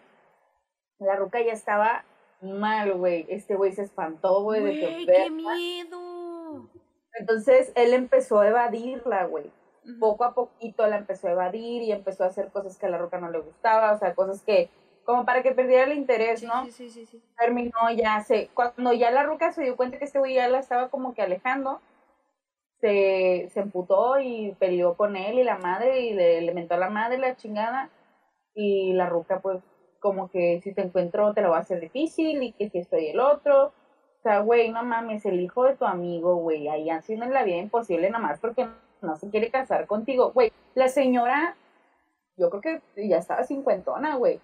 B: la ruca ya estaba mal, güey. Este güey se espantó, güey, de que
A: qué miedo.
B: Entonces él empezó a evadirla, güey poco a poquito la empezó a evadir y empezó a hacer cosas que a la roca no le gustaba, o sea, cosas que, como para que perdiera el interés,
A: Sí,
B: ¿no?
A: sí, sí, sí.
B: Terminó ya, se, cuando ya la roca se dio cuenta que este güey ya la estaba como que alejando, se, se emputó y peleó con él y la madre y le, le mentó a la madre la chingada y la ruca pues como que si te encuentro te lo va a hacer difícil y que si estoy el otro. O sea, güey, no mames, el hijo de tu amigo, güey, ahí haciendo la vida imposible nada más porque no se quiere casar contigo. Güey, la señora, yo creo que ya estaba cincuentona, güey.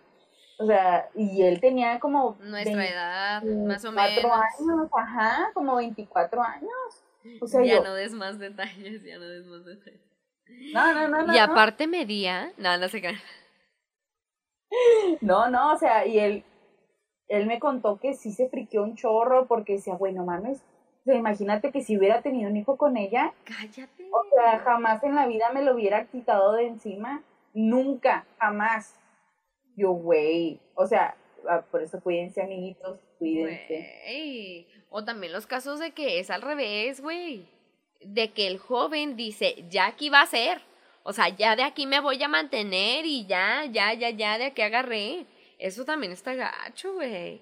B: O sea, y él tenía como...
A: Nuestra edad, más o
B: 24
A: menos.
B: años, ajá, como 24 años. O sea,
A: ya
B: yo,
A: no des más detalles, ya no des más detalles.
B: no, no, no, no.
A: y
B: no.
A: aparte medía, no, no sé qué.
B: No, no, o sea, y él, él me contó que sí se friqueó un chorro porque decía, güey, no mames, o sea, imagínate que si hubiera tenido un hijo con ella,
A: Cállate.
B: o sea, jamás en la vida me lo hubiera quitado de encima, nunca, jamás. Yo, güey, o sea, ah, por eso cuídense, amiguitos, cuídense.
A: O también los casos de que es al revés, güey. De que el joven dice, ya aquí va a ser. O sea, ya de aquí me voy a mantener y ya, ya, ya, ya, de aquí agarré. Eso también está gacho, güey.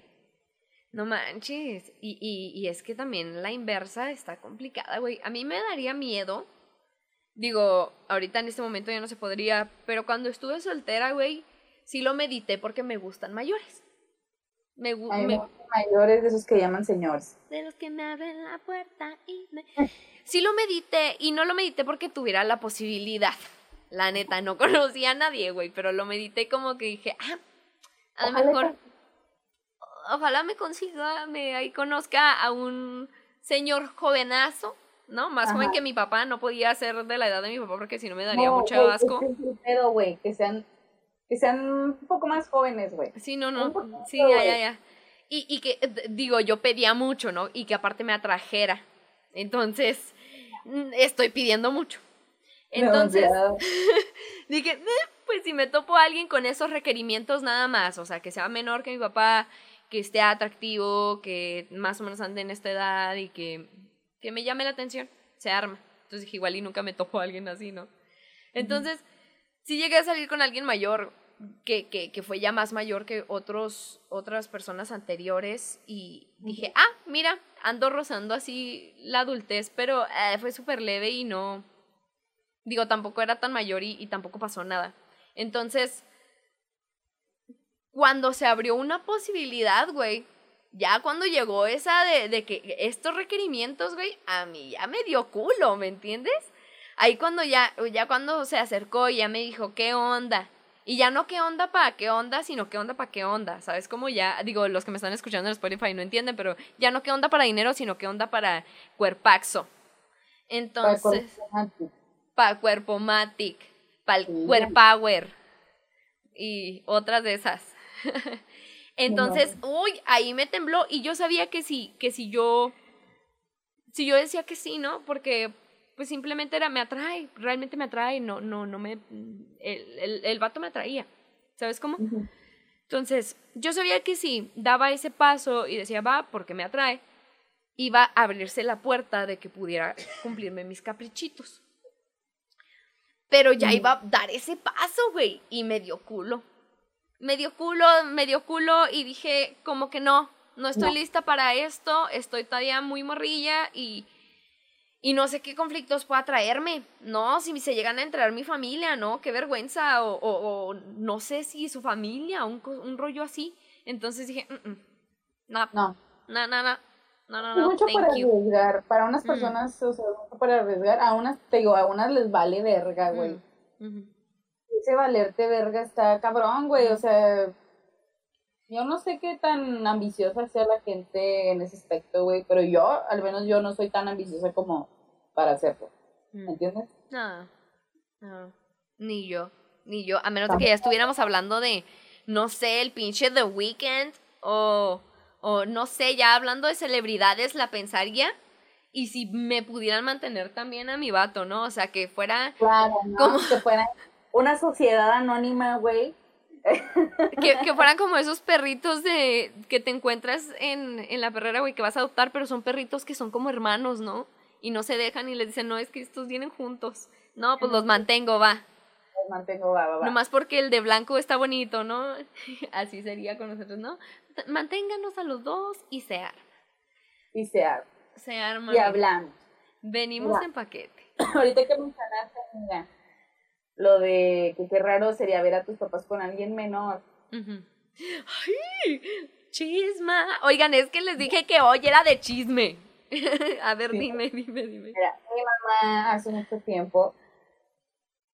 A: No manches. Y, y, y es que también la inversa está complicada, güey. A mí me daría miedo. Digo, ahorita en este momento ya no se podría, pero cuando estuve soltera, güey, sí lo medité porque me gustan mayores. Me,
B: gustan mayores de esos que llaman señores.
A: De los que me abren la puerta y me... sí lo medité y no lo medité porque tuviera la posibilidad. La neta, no conocía a nadie, güey, pero lo medité como que dije, ah, a lo mejor ojalá me consiga, me ahí conozca a un señor jovenazo, ¿no? Más joven que mi papá, no podía ser de la edad de mi papá porque si no me daría mucho asco.
B: Que, güey, que sean, que sean un poco más jóvenes, güey.
A: Sí, no, no, sí, ya, ya, ya. Y, y que, digo, yo pedía mucho, ¿no? Y que aparte me atrajera. Entonces, estoy pidiendo mucho. Entonces, dije, eh, pues si me topo a alguien con esos requerimientos nada más, o sea, que sea menor que mi papá, que esté atractivo, que más o menos ande en esta edad y que, que me llame la atención, se arma. Entonces dije, igual y nunca me topo a alguien así, ¿no? Entonces, sí llegué a salir con alguien mayor, que, que, que, fue ya más mayor que otros, otras personas anteriores y dije, ah, mira, ando rozando así la adultez, pero eh, fue súper leve y no, digo, tampoco era tan mayor y, y tampoco pasó nada. Entonces, cuando se abrió una posibilidad, güey, ya cuando llegó esa de, de que estos requerimientos, güey, a mí ya me dio culo, ¿me entiendes? Ahí cuando ya, ya cuando se acercó y ya me dijo, ¿qué onda? Y ya no qué onda para qué onda, sino qué onda para qué onda, ¿sabes? Como ya, digo, los que me están escuchando en Spotify no entienden, pero ya no qué onda para dinero, sino qué onda para cuerpaxo. Entonces, para cuerpo matic, para el cuerpower y otras de esas. Entonces, uy, ahí me tembló y yo sabía que sí, que si yo, si yo decía que sí, ¿no? Porque pues simplemente era, me atrae, realmente me atrae, no, no, no me, el, el, el vato me atraía, ¿sabes cómo? Entonces, yo sabía que si daba ese paso y decía, va, porque me atrae, iba a abrirse la puerta de que pudiera cumplirme mis caprichitos. Pero ya iba a dar ese paso, güey, y me dio culo me dio culo, me dio culo y dije como que no, no estoy lista para esto, estoy todavía muy morrilla y, y no sé qué conflictos pueda traerme, no, si se llegan a entrar mi familia, no, qué vergüenza, o, o, no sé si su familia, un, un rollo así. Entonces dije, mm, mm, no, no, no, no, no. No, no, no,
B: mucho para arriesgar. Para unas mm. personas, o sea, mucho para arriesgar. A unas, te digo, a unas les vale verga, güey ese valerte verga está cabrón, güey, o sea, yo no sé qué tan ambiciosa sea la gente en ese aspecto, güey, pero yo, al menos yo no soy tan ambiciosa como para hacerlo, ¿me mm. entiendes?
A: No, no, ni yo, ni yo, a menos de que ya estuviéramos hablando de, no sé, el pinche The Weeknd, o, o no sé, ya hablando de celebridades, la pensaría, y si me pudieran mantener también a mi vato, ¿no? O sea, que fuera
B: claro, como que fuera una sociedad anónima, güey.
A: que, que, fueran como esos perritos de que te encuentras en, en la perrera, güey, que vas a adoptar, pero son perritos que son como hermanos, ¿no? Y no se dejan y les dicen, no, es que estos vienen juntos. No, pues los mantengo, va.
B: Los mantengo, va, va, va.
A: Nomás porque el de blanco está bonito, ¿no? Así sería con nosotros, ¿no? Manténganos a los dos y se arma.
B: Y se arma.
A: Se arma.
B: Y hablamos.
A: Venimos en paquete.
B: Ahorita que mencionaste, mira lo de que qué raro sería ver a tus papás con alguien menor.
A: ¡Ay! ¡Chisma! Oigan, es que les dije que hoy era de chisme. a ver, dime, dime, dime.
B: Mira, mi mamá hace mucho tiempo.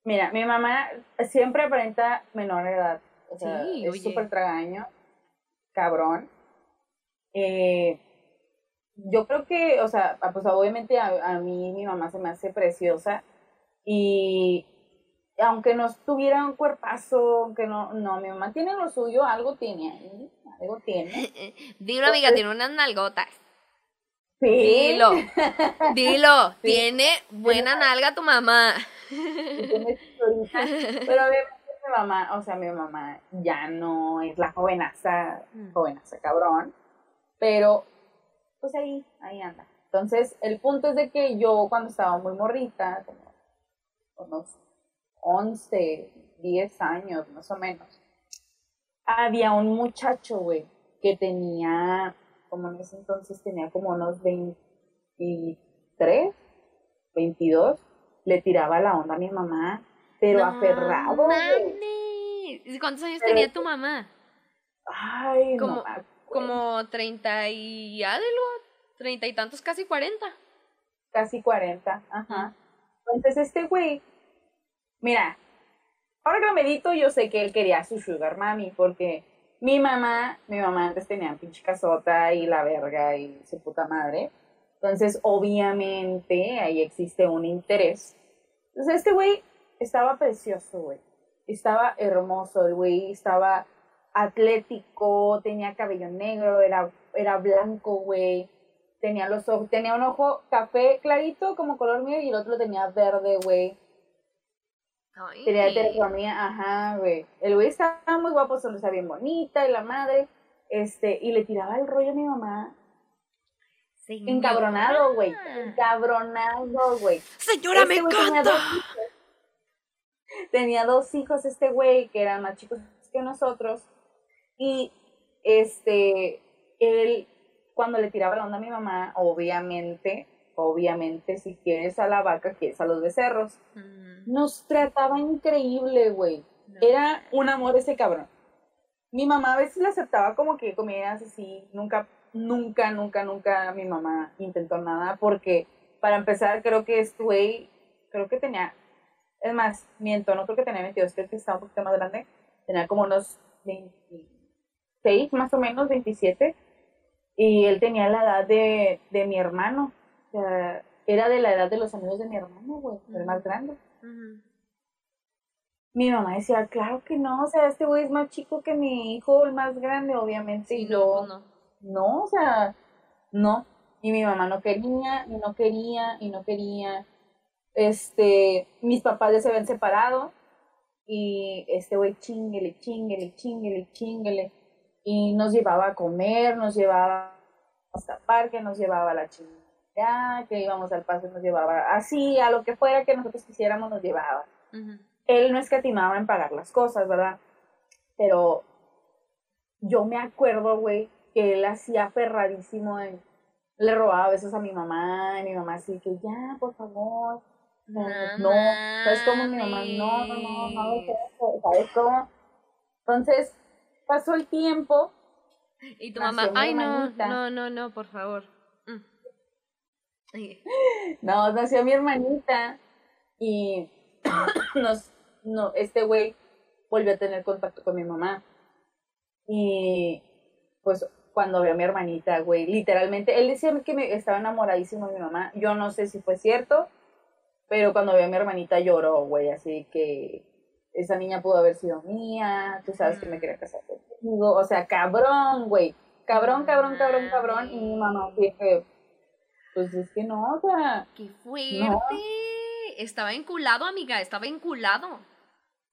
B: Mira, mi mamá siempre aparenta menor edad. O sea, es súper tragaño. Cabrón. Eh, yo creo que, o sea, pues obviamente a, a mí mi mamá se me hace preciosa. Y aunque no tuviera un cuerpazo, aunque no, no, mi mamá tiene lo suyo, algo tiene ahí, algo tiene.
A: Dilo, amiga, tiene unas nalgotas.
B: Sí.
A: Dilo, dilo, tiene buena nalga tu mamá.
B: Pero obviamente mi mamá, o sea, mi mamá ya no es la jovenaza, mm. jovenaza cabrón, pero pues ahí, ahí anda. Entonces, el punto es de que yo cuando estaba muy morrita, como unos 11, 10 años, más o menos, había un muchacho, güey, que tenía, como en ese entonces tenía como unos 23, 22, le tiraba la onda a mi mamá, pero aferrado.
A: Mames. ¿Cuántos años tenía tu mamá?
B: Ay,
A: como,
B: no,
A: como 30 y algo, treinta y tantos, casi 40.
B: Casi 40, ajá. Entonces este güey, mira, ahora que lo medito, yo sé que él quería su sugar mami, porque mi mamá, mi mamá antes tenía pinche casota y la verga y su puta madre. Entonces, obviamente, ahí existe un interés. Entonces, este güey estaba precioso, güey. Estaba hermoso, el güey estaba atlético, tenía cabello negro, era, era blanco, güey. Tenía los ojos, tenía un ojo café clarito como color mío y el otro tenía verde, güey. Tenía heterocromía, ajá, güey. El güey estaba muy guapo, sonrisa bien bonita y la madre. Este, y le tiraba el rollo a mi mamá. Encabronado, güey. Encabronado, güey.
A: Señora, me este encanta.
B: Tenía dos, hijos, este güey, que eran más chicos que nosotros. Y este, él, cuando le tiraba la onda a mi mamá, obviamente, obviamente, si quieres a la vaca, quieres a los becerros. Mm. Nos trataba increíble, güey. Era un amor ese cabrón. Mi mamá a veces le aceptaba como que comidas así, nunca, nunca, nunca, nunca mi mamá intentó nada, porque para empezar creo que este güey, creo que tenía, es más, miento, no creo que tenía 22, creo que estaba un poquito más grande, tenía como unos 26, más o menos, 27, y él tenía la edad de, de mi hermano, era de la edad de los amigos de mi hermano, güey, el más grande. Mi mamá decía, claro que no, o sea, este güey es más chico que mi hijo, el más grande, obviamente. y yo, no, no. o sea, no. Y mi mamá no quería, y no quería, y no quería. Este, mis papás ya se habían separado, y este güey chinguele, chinguele, chinguele, chinguele. Y nos llevaba a comer, nos llevaba hasta parque, nos llevaba a la chingada que íbamos al paso nos llevaba así, a lo que fuera que nosotros quisiéramos nos llevaba. Él no escatimaba en pagar las cosas, ¿verdad? Pero yo me acuerdo, güey, que él hacía aferradísimo en, le robaba besos a mi mamá, y mi mamá así que ya, por favor, no, ¿sabes cómo mi mamá? No, no, no, no, ¿sabes cómo? Entonces, pasó el tiempo.
A: Y tu mamá, ay, no, no, no, no, por favor.
B: No, nació mi hermanita y nos, no, este güey volvió a tener contacto con mi mamá. Y pues cuando vio a mi hermanita, güey, literalmente, él decía que me estaba enamoradísimo de mi mamá. Yo no sé si fue cierto, pero cuando vio a mi hermanita lloró, güey, así que esa niña pudo haber sido mía, tú sabes que me quería casar conmigo, o sea, cabrón, güey, cabrón, cabrón, cabrón, cabrón, y mi mamá dije, pues es que no, o sea.
A: ¡Qué fuerte! Estaba enculado, amiga, estaba enculado.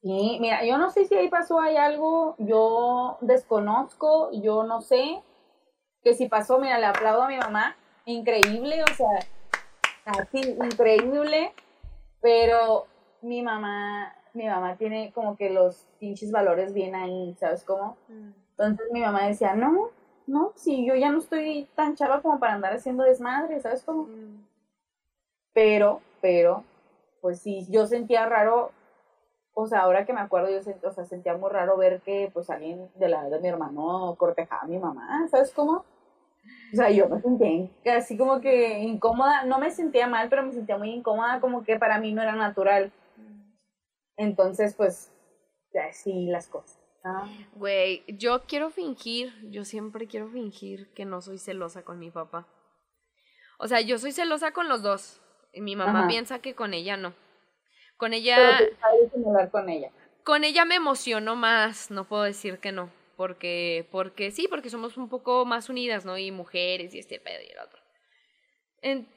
B: Sí, mira, yo no sé si ahí pasó ahí algo, yo desconozco, yo no sé. Que si pasó, mira, le aplaudo a mi mamá, increíble, o sea, así, increíble, pero mi mamá, mi mamá tiene como que los pinches valores bien ahí, ¿sabes cómo? Mm. Entonces mi mamá decía, no, no, si yo ya no estoy tan chava como para andar haciendo desmadre, ¿sabes cómo? Mm. Pero, pero, pues sí, yo sentía raro, o sea, ahora que me acuerdo, yo o sea, sentía muy raro ver que, pues, alguien de la edad de mi hermano cortejaba a mi mamá, ¿sabes cómo? O sea, yo me sentía así como que incómoda, no me sentía mal, pero me sentía muy incómoda, como que para mí no era natural. Mm. Entonces, pues, así las cosas.
A: Ah. Güey, yo quiero fingir, yo siempre quiero fingir que no soy celosa con mi papá. O sea, yo soy celosa con los dos. Y mi mamá piensa que con ella no. Con ella.
B: Pero con ella.
A: Con ella me emociono más, no puedo decir que no. Porque, porque sí, porque somos un poco más unidas, ¿no? Y mujeres y este pedo y el otro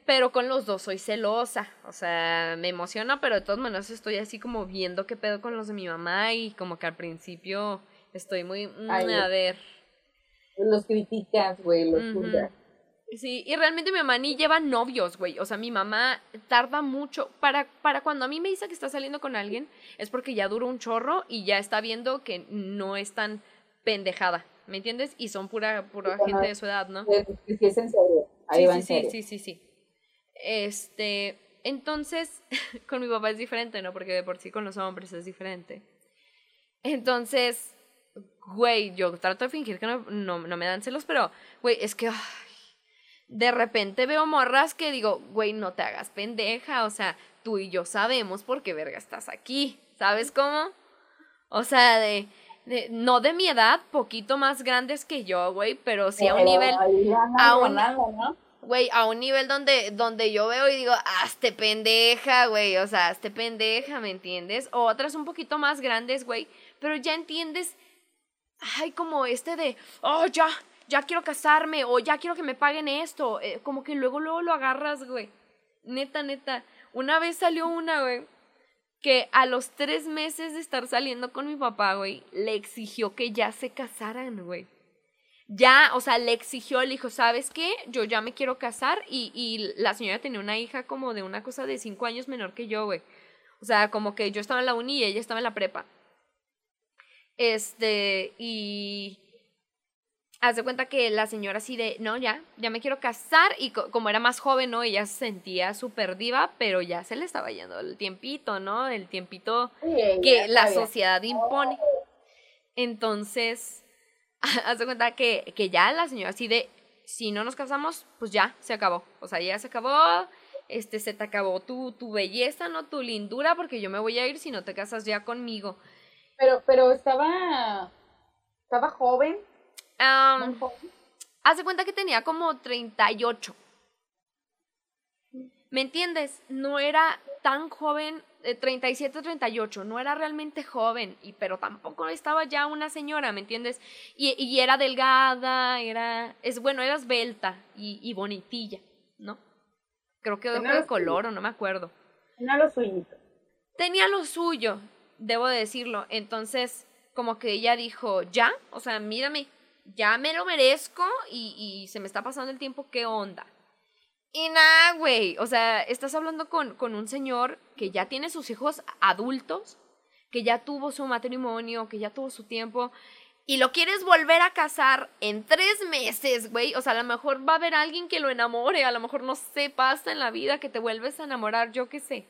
A: pero con los dos soy celosa, o sea, me emociona, pero de todas maneras estoy así como viendo qué pedo con los de mi mamá y como que al principio estoy muy, mm, a ver.
B: Los criticas, güey, los juzgas.
A: Sí, y realmente mi mamá ni lleva novios, güey. O sea, mi mamá tarda mucho. Para, para cuando a mí me dice que está saliendo con alguien, es porque ya duró un chorro y ya está viendo que no es tan pendejada. ¿Me entiendes? Y son pura, pura gente de su edad, ¿no?
B: Sí, sí, es en serio. Ahí
A: sí,
B: va
A: sí,
B: en serio.
A: sí, sí, sí. Este, entonces, con mi papá es diferente, ¿no? Porque de por sí con los hombres es diferente. Entonces, güey, yo trato de fingir que no, no, no me dan celos, pero, güey, es que ay, de repente veo morras que digo, güey, no te hagas pendeja, o sea, tú y yo sabemos por qué verga estás aquí, ¿sabes cómo? O sea, de, de no de mi edad, poquito más grandes que yo, güey, pero sí a un nivel, a un- güey, a un nivel donde, donde yo veo y digo, hazte pendeja, güey, o sea, hazte pendeja, ¿me entiendes? O otras un poquito más grandes, güey, pero ya entiendes, ay, como este de, oh, ya, ya quiero casarme, o ya quiero que me paguen esto, eh, como que luego, luego lo agarras, güey, neta, neta. Una vez salió una, güey, que a los tres meses de estar saliendo con mi papá, güey, le exigió que ya se casaran, güey ya, o sea, le exigió, le dijo, ¿sabes qué? Yo ya me quiero casar y, y la señora tenía una hija como de una cosa de cinco años menor que yo, güey. O sea, como que yo estaba en la uni y ella estaba en la prepa. Este, y haz de cuenta que la señora así de, no, ya, ya me quiero casar y co- como era más joven, ¿no? Ella se sentía súper diva, pero ya se le estaba yendo el tiempito, ¿no? El tiempito
B: Sí,
A: que la sociedad impone. Entonces, haz de cuenta que, que ya la señora así de, si no nos casamos, pues ya, se acabó. O sea, ya se acabó, este, se te acabó tu, tu belleza, ¿no? Tu lindura, porque yo me voy a ir si no te casas ya conmigo.
B: Pero, pero estaba, estaba joven,
A: Haz de cuenta que tenía como 38. ¿Me entiendes? No era tan joven, eh, 37, 38, no era realmente joven, y, pero tampoco estaba ya una señora, ¿me entiendes? Y, y era delgada, era, es bueno, era esbelta y, y bonitilla, ¿no? Creo que de
B: Tenía
A: color, o no me acuerdo.
B: No lo suyito.
A: Tenía lo suyo, debo de decirlo. Entonces, como que ella dijo, ya, o sea, mírame, ya me lo merezco y, se me está pasando el tiempo, ¿qué onda? Y nada, güey, o sea, estás hablando con, con un señor que ya tiene sus hijos adultos, que ya tuvo su matrimonio, que ya tuvo su tiempo, y lo quieres volver a casar en tres meses, güey. O sea, a lo mejor va a haber alguien que lo enamore, a lo mejor no sé, pasa en la vida que te vuelves a enamorar, yo qué sé.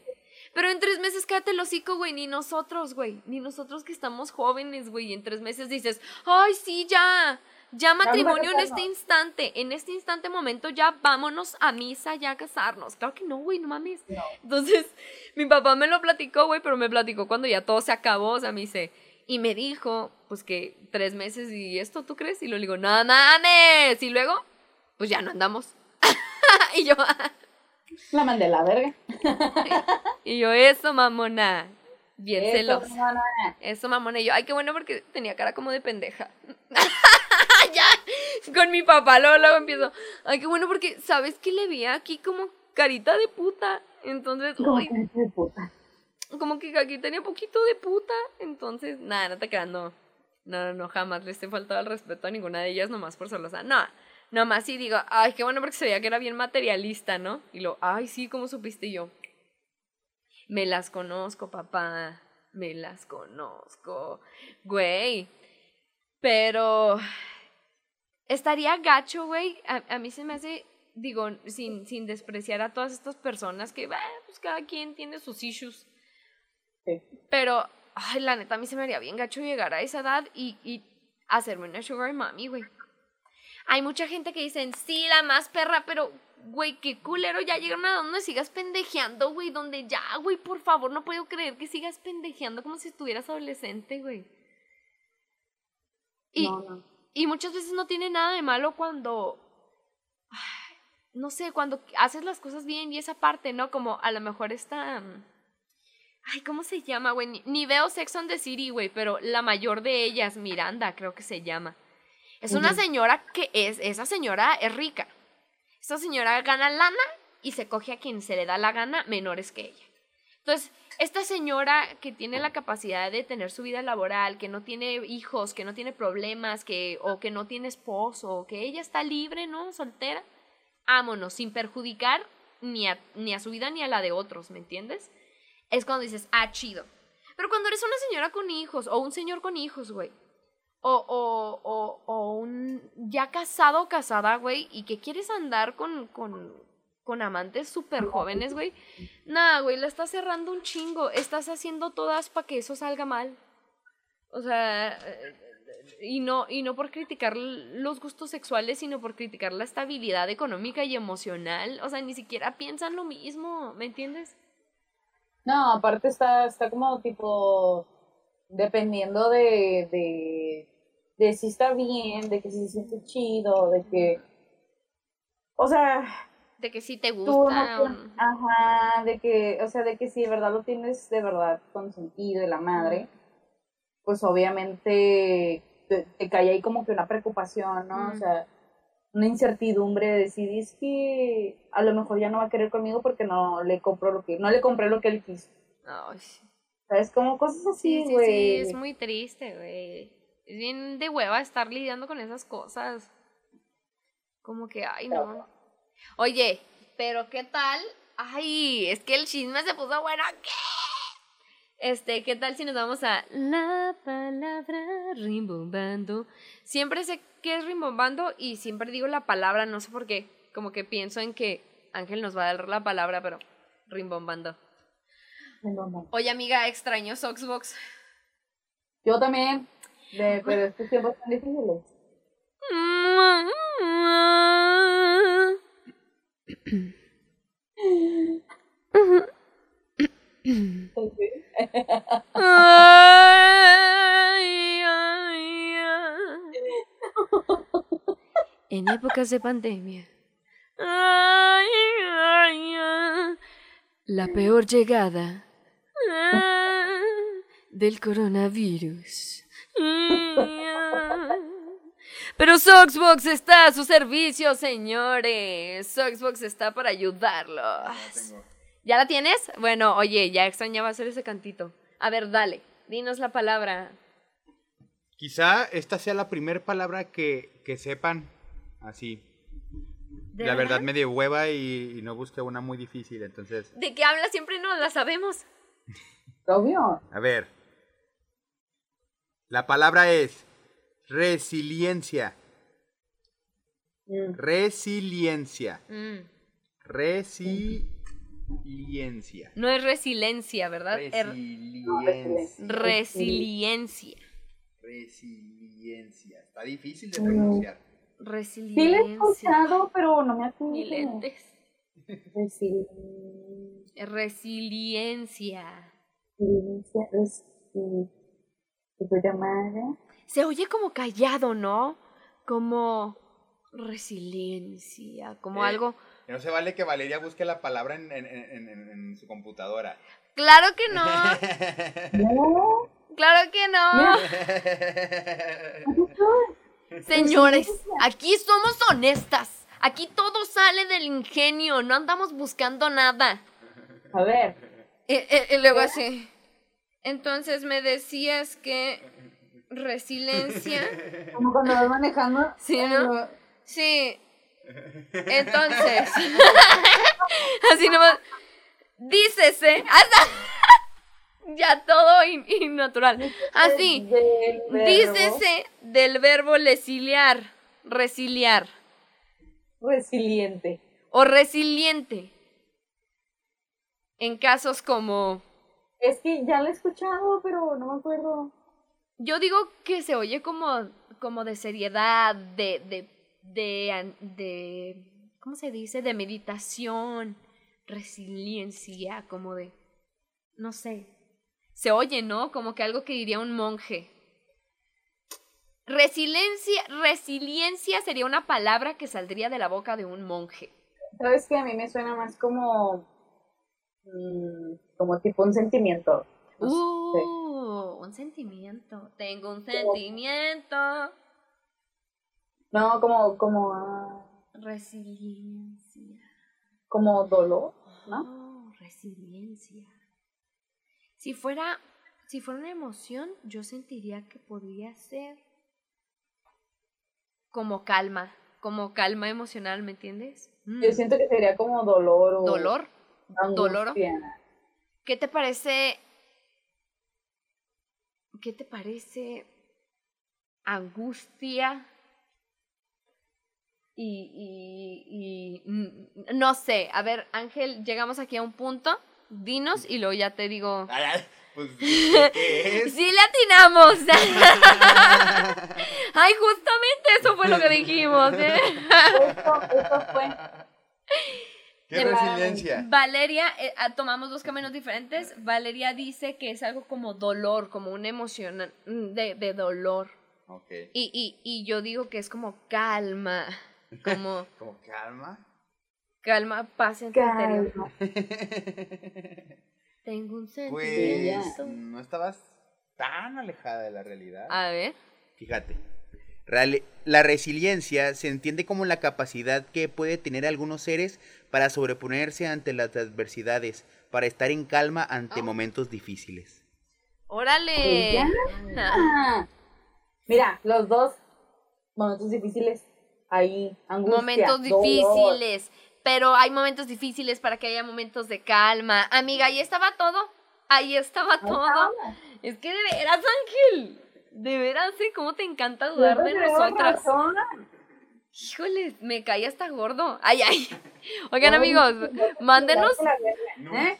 A: Pero en tres meses quédate el hocico, güey, ni nosotros, güey, ni nosotros que estamos jóvenes, güey, en tres meses dices, ay, sí, ya, ya matrimonio en este instante, en este instante momento ya vámonos a misa, ya a casarnos. Claro que no, güey, no mames.
B: No.
A: Entonces, mi papá me lo platicó, güey, pero me platicó cuando ya todo se acabó, o sea, me dice, y me dijo, pues que tres meses y esto, ¿tú crees? Y lo digo, no mames. Y luego, pues ya no andamos. y yo,
B: La mandé a la verga.
A: y yo, eso, mamona. Bien
B: Eso,
A: celosa.
B: no,
A: Eso, mamona. Y yo, ay, qué bueno porque tenía cara como de pendeja. ya, con mi papá luego, luego empiezo. Ay, qué bueno porque, ¿sabes qué le vi aquí como carita de puta? Entonces, ay,
B: de puta.
A: como que aquí tenía poquito de puta. Entonces, nada, no te creas, no. No, no, jamás les he faltado el respeto a ninguna de ellas, nomás por celosa. No, nomás sí digo, ay, qué bueno porque se veía que era bien materialista, ¿no? Y lo, ay, sí, ¿cómo supiste Y yo? Me las conozco, papá. Me las conozco. Güey. Pero estaría gacho, güey. A, a mí se me hace, digo, sin, sin despreciar a todas estas personas que, bah, pues cada quien tiene sus issues.
B: Sí.
A: Pero, ay, la neta, a mí se me haría bien gacho llegar a esa edad y, y hacerme una sugar mami, güey. Hay mucha gente que dicen, sí, la más perra, pero, güey, qué culero, ya llegaron a donde sigas pendejeando, güey, donde ya, güey, por favor, no puedo creer que sigas pendejeando como si estuvieras adolescente, güey. Y,
B: No, no.
A: y muchas veces no tiene nada de malo cuando, no sé, cuando haces las cosas bien y esa parte, ¿no? Como a lo mejor está... Ay, ¿cómo se llama, güey? Ni, ni veo Sex on the City, güey, pero la mayor de ellas, Miranda, creo que se llama. Es una señora que es, esa señora es rica. Esa señora gana lana y se coge a quien se le da la gana menores que ella. Entonces, esta señora que tiene la capacidad de tener su vida laboral, que no tiene hijos, que no tiene problemas, que, o que no tiene esposo, o que ella está libre, ¿no? Soltera, ámonos, sin perjudicar ni a, ni a su vida ni a la de otros, ¿me entiendes? Es cuando dices, ah, chido. Pero cuando eres una señora con hijos, o un señor con hijos, güey, o, o, o, o un ya casado o casada, güey, y que quieres andar con, con, con amantes súper jóvenes, güey. Nada, güey, la estás cerrando un chingo. Estás haciendo todas para que eso salga mal. O sea, y no, y no por criticar los gustos sexuales, sino por criticar la estabilidad económica y emocional. O sea, ni siquiera piensan lo mismo, ¿me entiendes?
B: No, aparte está, está como tipo dependiendo de, de, de si está bien, de que si se siente chido, de que, o sea,
A: de que si te gusta.
B: Ajá, de que, o sea, de que si de verdad lo tienes de verdad consentido de la madre, pues obviamente te, cae ahí como que una preocupación, ¿no? O sea, una incertidumbre de decir, es que a lo mejor ya no va a querer conmigo porque no le compro lo que, no le compré lo que él quiso. Ay, ¿Sabes? Como cosas así, güey. Sí,
A: sí, es muy triste, güey. Es bien de hueva estar lidiando con esas cosas. Como que, ay, no. Oye, pero ¿qué tal? Ay, es que el chisme se puso bueno. ¿Qué? Este, ¿qué tal si nos vamos a la palabra rimbombando? Siempre sé que es rimbombando y siempre digo la palabra, no sé por qué. Como que pienso en que Ángel nos va a dar la palabra, pero rimbombando. Oye, amiga, extraño Soxbox.
B: Yo también, pero estos tiempos tan difíciles.
A: en épocas de pandemia. La peor llegada del coronavirus. Pero Soxbox está a su servicio, señores. Soxbox está para ayudarlos. ¿Ya la tienes? Bueno, oye, ya extrañaba hacer ese cantito. A ver, dale, dinos la palabra.
C: Quizá esta sea la primera palabra que, que sepan así. La verdad me dio hueva y, no busqué una muy difícil, entonces...
A: ¿De qué habla? Siempre no la sabemos.
B: Obvio.
C: A ver. La palabra es resiliencia. Mm. Resiliencia. Mm. Resiliencia.
A: No es resiliencia, ¿verdad?
C: Er resiliencia.
A: Resiliencia.
C: Resiliencia. Está difícil de pronunciar.
A: Resiliencia.
B: Sí, lo he escuchado, pero no me acuerdo.
A: Ni lentes.
B: Resiliencia.
A: Resiliencia.
B: Resiliencia.
A: Se oye como callado, ¿no? Como resiliencia, como
C: eh,
A: algo.
C: No se vale que Valeria busque la palabra en, en, en, en su computadora.
A: Claro que no.
B: no.
A: Claro que no. Señores, aquí somos honestas. Aquí todo sale del ingenio, no andamos buscando nada.
B: A ver.
A: Y, luego así. Entonces me decías que resiliencia.
B: Como cuando vas manejando.
A: Sí, ¿no? Sí. Entonces. así nomás. Dícese. Hasta ya todo innatural. Así. Dícese del verbo resiliar. Resiliar.
B: Resiliente.
A: O resiliente. En casos como.
B: Es que ya lo he escuchado, pero no me acuerdo.
A: Yo digo que se oye como, como de seriedad, de, de, de, de, ¿cómo se dice? De meditación, resiliencia, como de, no sé, se oye, ¿no? Como que algo que diría un monje. Resiliencia, resiliencia sería una palabra que saldría de la boca de un monje.
B: Sabes que a mí me suena más como, mm, como tipo un sentimiento.
A: uh, un sentimiento. Tengo un sentimiento.
B: No, como, como. Ah,
A: resiliencia.
B: Como dolor, ¿no?
A: Oh, resiliencia. Si fuera, si fuera una emoción, yo sentiría que podría ser como calma, como calma emocional, ¿me entiendes? Mm.
B: Yo siento que sería como dolor o
A: ¿Dolor? ¿Dolor? ¿Qué te parece? ¿Qué te parece? Angustia. Y, y, y mm, no sé, a ver, Ángel, llegamos aquí a un punto, dinos y luego ya te digo.
C: Ay, pues, ¿qué es?
A: Sí le atinamos. Ay, justamente eso fue lo que dijimos. ¿eh?
B: Eso, eso fue.
C: ¿Qué resiliencia?
A: Valeria, eh, ah, tomamos dos caminos diferentes. Valeria dice que es algo como dolor, como una emoción mm, de, de dolor.
C: Ok.
A: Y, y, y yo digo que es como calma, como
C: Como calma.
A: calma, paz en tu interior.
B: Calma.
A: Tengo un
C: Pues
A: sentimiento.
C: no estabas tan alejada de la realidad.
A: A ver.
D: Fíjate. La resiliencia se entiende como la capacidad que puede tener algunos seres para sobreponerse ante las adversidades, para estar en calma ante
A: Ah.
D: momentos difíciles.
A: Órale. Ah.
B: Mira, los dos momentos difíciles ahí, angustia,
A: Momentos
B: dolor.
A: difíciles. Pero hay momentos difíciles para que haya momentos de calma. Amiga, ahí estaba todo. Ahí estaba
B: Ahí
A: todo.
B: estaba.
A: Es que de veras, Ángel. De veras, ¿eh? ¿Cómo te encanta dudar de nosotras?
B: razón.
A: Híjole, me caí hasta gordo. Ay, ay. Oigan, amigos, mándenos,
B: ¿eh?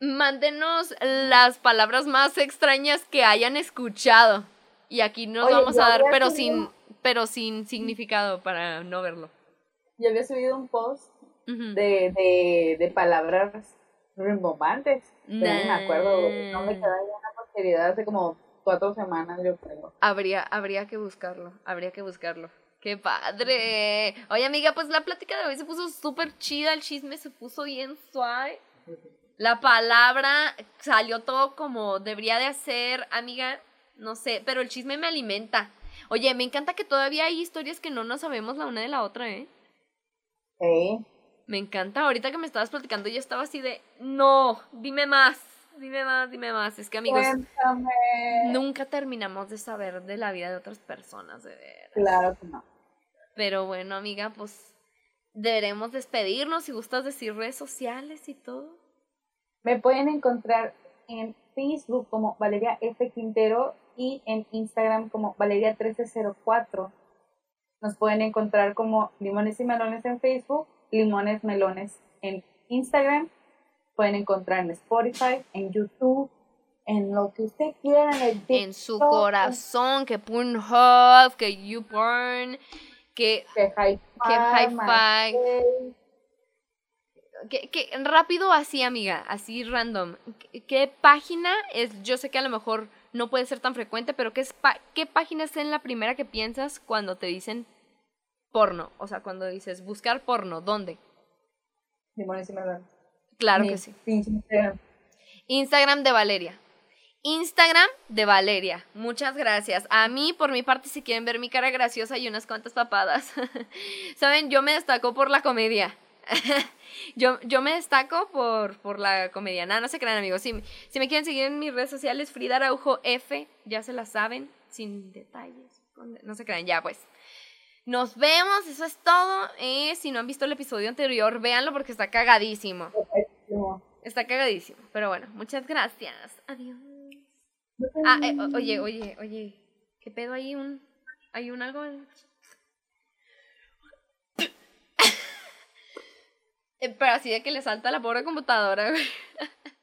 A: mándenos las palabras más extrañas que hayan escuchado. Y aquí nos
B: Oye,
A: vamos a dar, pero
B: subido-
A: sin, pero sin significado para no verlo.
B: Yo había subido un post de, de, de palabras rimbombantes. Pero no me acuerdo, no me quedaba una posteridad hace como cuatro semanas, yo creo.
A: Habría, habría que buscarlo, habría que buscarlo. ¡Qué padre! Oye, amiga, pues la plática de hoy se puso súper chida, el chisme se puso bien suave. La palabra salió todo como debería de hacer, amiga, no sé, pero el chisme me alimenta. Oye, me encanta que todavía hay historias que no nos sabemos la una de la otra, ¿eh?
B: Sí.
A: Me encanta. Ahorita que me estabas platicando, yo estaba así de, no, dime más, dime más, dime más. Es que, amigos,
B: Cuéntame.
A: nunca terminamos de saber de la vida de otras personas, de ver.
B: Claro que no.
A: Pero bueno, amiga, pues deberemos despedirnos si gustas decir redes sociales y todo.
B: Me pueden encontrar en Facebook como Valeria F. Quintero y en Instagram como Valeria1304. Nos pueden encontrar como Limones y Melones en Facebook, Limones Melones en Instagram. Pueden encontrar en Spotify, en YouTube, en lo que usted quiera, en el
A: En su corazón, que Pornhub, que YouPorn, que,
B: Que Hi-Fi,
A: que.
B: MySpace.
A: que, que rápido así, amiga, así random. ¿Qué, qué página es? Yo sé que a lo mejor no puede ser tan frecuente, pero ¿qué, es pa- ¿qué página es en la primera que piensas cuando te dicen porno? O sea, cuando dices buscar porno, ¿dónde?
B: Limones y.
A: Claro que sí.
B: Instagram.
A: Instagram de Valeria. Instagram de Valeria. Muchas gracias. A mí, por mi parte, si quieren ver mi cara graciosa y unas cuantas papadas. Saben, yo me destaco por la comedia. yo, yo me destaco por, por la comedia. Nada, no se crean, amigos. Si, si me quieren seguir en mis redes sociales, Frida Araujo F, ya se la saben, sin detalles. No se crean, ya pues. Nos vemos, eso es todo. Eh, si no han visto el episodio anterior, véanlo porque está cagadísimo.
B: No.
A: Está cagadísimo. Pero bueno, muchas gracias. Adiós. Ah, eh, oye, oye, oye. ¿Qué pedo hay un. Hay un algo. Eh, Pero así de que le salta la pobre computadora, güey.